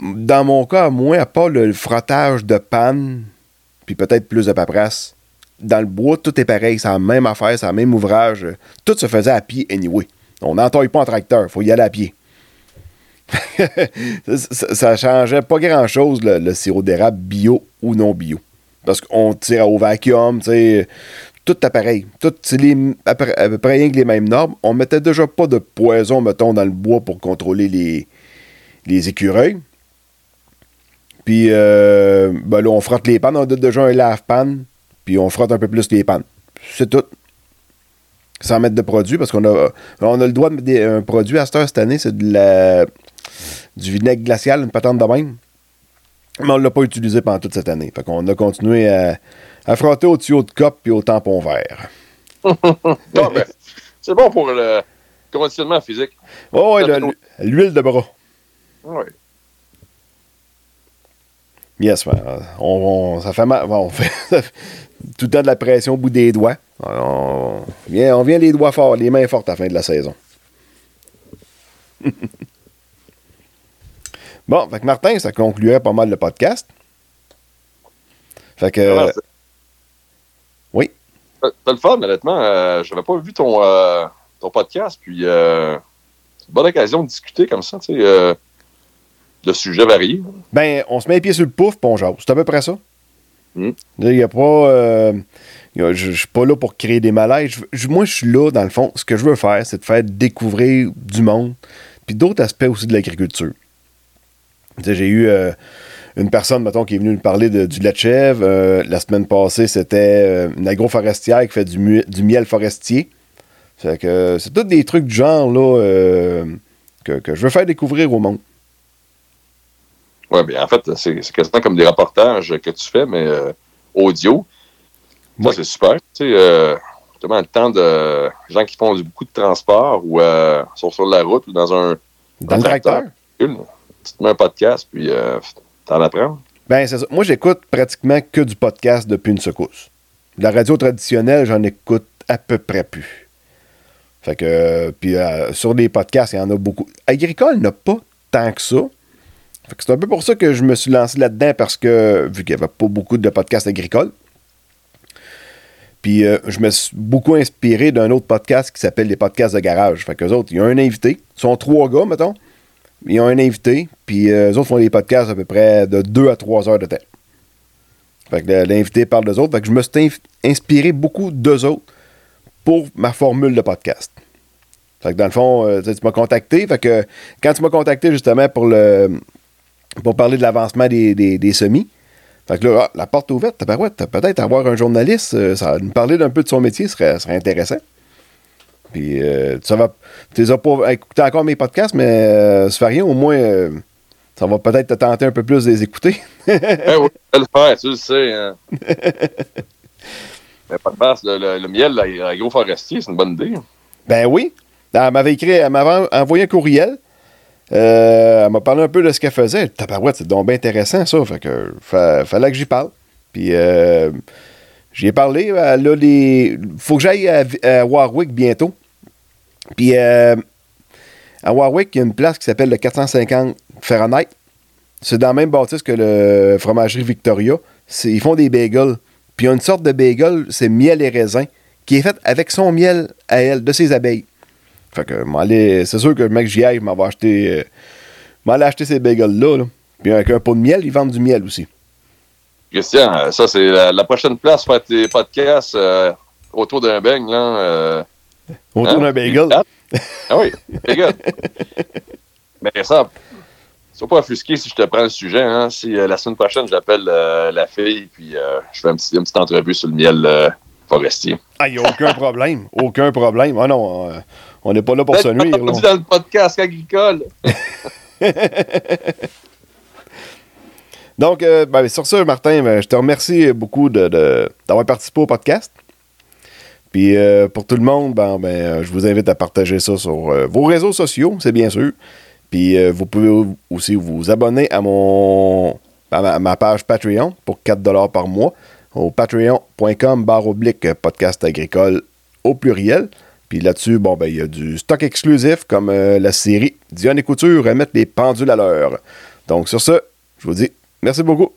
dans mon cas, moi, à part le frottage de panne, puis peut-être plus de paperasse, dans le bois, tout est pareil. C'est la même affaire, c'est le même ouvrage. Tout se faisait à pied anyway. On n'entaille pas en tracteur, il faut y aller à pied. ça, ne changeait pas grand-chose, le, sirop d'érable bio ou non bio. Parce qu'on tire au vacuum, tu tout est pareil. Tout, à peu près rien que les mêmes normes. On mettait déjà pas de poison, mettons, dans le bois pour contrôler les, les écureuils. Puis, euh, ben là, on frotte les pannes. On a déjà un lave-panne, puis on frotte un peu plus les pannes. C'est tout. Sans mettre de produit, parce qu'on a, on a le droit de mettre un produit à cette heure cette année, c'est de la, du vinaigre glacial, une patente de même. Mais on ne l'a pas utilisé pendant toute cette année. Fait qu'on a continué à, frotter au tuyau de cop et au tampon vert. C'est bon pour le conditionnement physique. Oh, oui, l'huile de bras. Oui. Yes, on, ça fait mal. on fait tout le temps de la pression au bout des doigts. On vient, on vient les doigts forts, les mains fortes à la fin de la saison. bon, fait que Martin, ça conclurait pas mal le podcast. Fait que. oui. T'as le fun, honnêtement. Euh, J'avais pas vu ton, euh, ton podcast, puis euh, c'est une bonne occasion de discuter comme ça, tu sais. De sujets variés. Ben, on se met les pieds sur le pouf, puis on C'est à peu près ça. Hmm. Il n'y a pas. Euh, je ne suis pas là pour créer des malaises. moi, je suis là, dans le fond. Ce que je veux faire, c'est de faire découvrir du monde, puis d'autres aspects aussi de l'agriculture. J'ai eu euh, une personne, mettons, qui est venue me parler du de chèvre. Euh, la semaine passée, c'était une agroforestière qui fait du, miel forestier. C'est que c'est tous des trucs du genre là, que je veux faire découvrir au monde. Oui, bien en fait, c'est quasiment comme des reportages que tu fais, mais euh, audio. Moi, c'est super. Tu sais, euh, le temps de gens qui font beaucoup de transport ou euh, sont sur la route ou dans un. Dans le tracteur. Tu te mets un podcast, puis euh, t'en apprends. Ben, c'est ça. Moi, j'écoute pratiquement que du podcast depuis une secousse. La radio traditionnelle, j'en écoute à peu près plus. Fait que, puis sur des podcasts, il y en a beaucoup. Agricole n'a pas tant que ça. C'est un peu pour ça que je me suis lancé là-dedans parce que, vu qu'il n'y avait pas beaucoup de podcasts agricoles, puis euh, je me suis beaucoup inspiré d'un autre podcast qui s'appelle les podcasts de garage. Fait qu'eux autres, il y a un invité. Ils sont trois gars, mettons. Ils ont un invité, puis euh, eux autres font des podcasts à peu près de deux à trois heures de temps. Fait que l'invité parle d'eux autres. Fait que je me suis inspiré beaucoup d'eux autres pour ma formule de podcast. Fait que dans le fond, euh, tu m'as contacté. Fait que quand tu m'as contacté justement pour le, pour parler de l'avancement des, semis. Fait que là, ah, la porte ouverte, peut-être avoir un journaliste, euh, ça, nous parler d'un peu de son métier serait, serait intéressant. Puis, euh, tu vas, tu n'as pas écouté encore mes podcasts, mais euh, ça fait rien, au moins, ça va peut-être te tenter un peu plus de les écouter. ben oui, le faire, tu le sais. Hein. mais pas de le, le, miel agro-forestier, c'est une bonne idée. Ben oui. Elle m'avait écrit, elle m'avait envoyé un courriel. Euh, elle m'a parlé un peu de ce qu'elle faisait. Tabarouette, c'est donc bien intéressant, ça. Fait que fallait que j'y parle. Puis euh, j'y ai parlé. Elle a les... faut que j'aille à, Warwick bientôt. Puis euh, à Warwick, il y a une place qui s'appelle le 450 Fahrenheit. C'est dans le même bâtisse que le fromagerie Victoria. Ils font des bagels. Puis il y a une sorte de bagel, c'est miel et raisin, qui est fait avec son miel à elle, de ses abeilles. Fait que, c'est sûr que le mec j'y aille, m'avait acheté, euh, acheter ces bagels-là. Puis avec un pot de miel, ils vendent du miel aussi. Christian, euh, ça, c'est la, prochaine place pour faire tes podcasts euh, autour d'un beigne, là. autour d'un bagel? ah oui, bagel. Mais ça, sois pas offusqué si je te prends le sujet. Hein. Si la semaine prochaine, j'appelle la fille, puis je fais un petit, une petite entrevue sur le miel forestier. Ah, il n'y a aucun problème. Aucun problème. Ah non, on n'est pas là pour se nuire. On dans le podcast agricole. Donc, euh, ben, sur ça, Martin, ben, je te remercie beaucoup d'avoir participé au podcast. Puis euh, pour tout le monde, ben, ben euh, je vous invite à partager ça sur vos réseaux sociaux, c'est bien sûr. Puis vous pouvez aussi vous abonner à mon ma page Patreon pour 4$ par mois au patreon.com barre oblique podcast agricole au pluriel. Puis là-dessus, bon, ben, il y a du stock exclusif comme euh, la série Diane et Couture remettre les pendules à l'heure. Donc, sur ce, je vous dis merci beaucoup.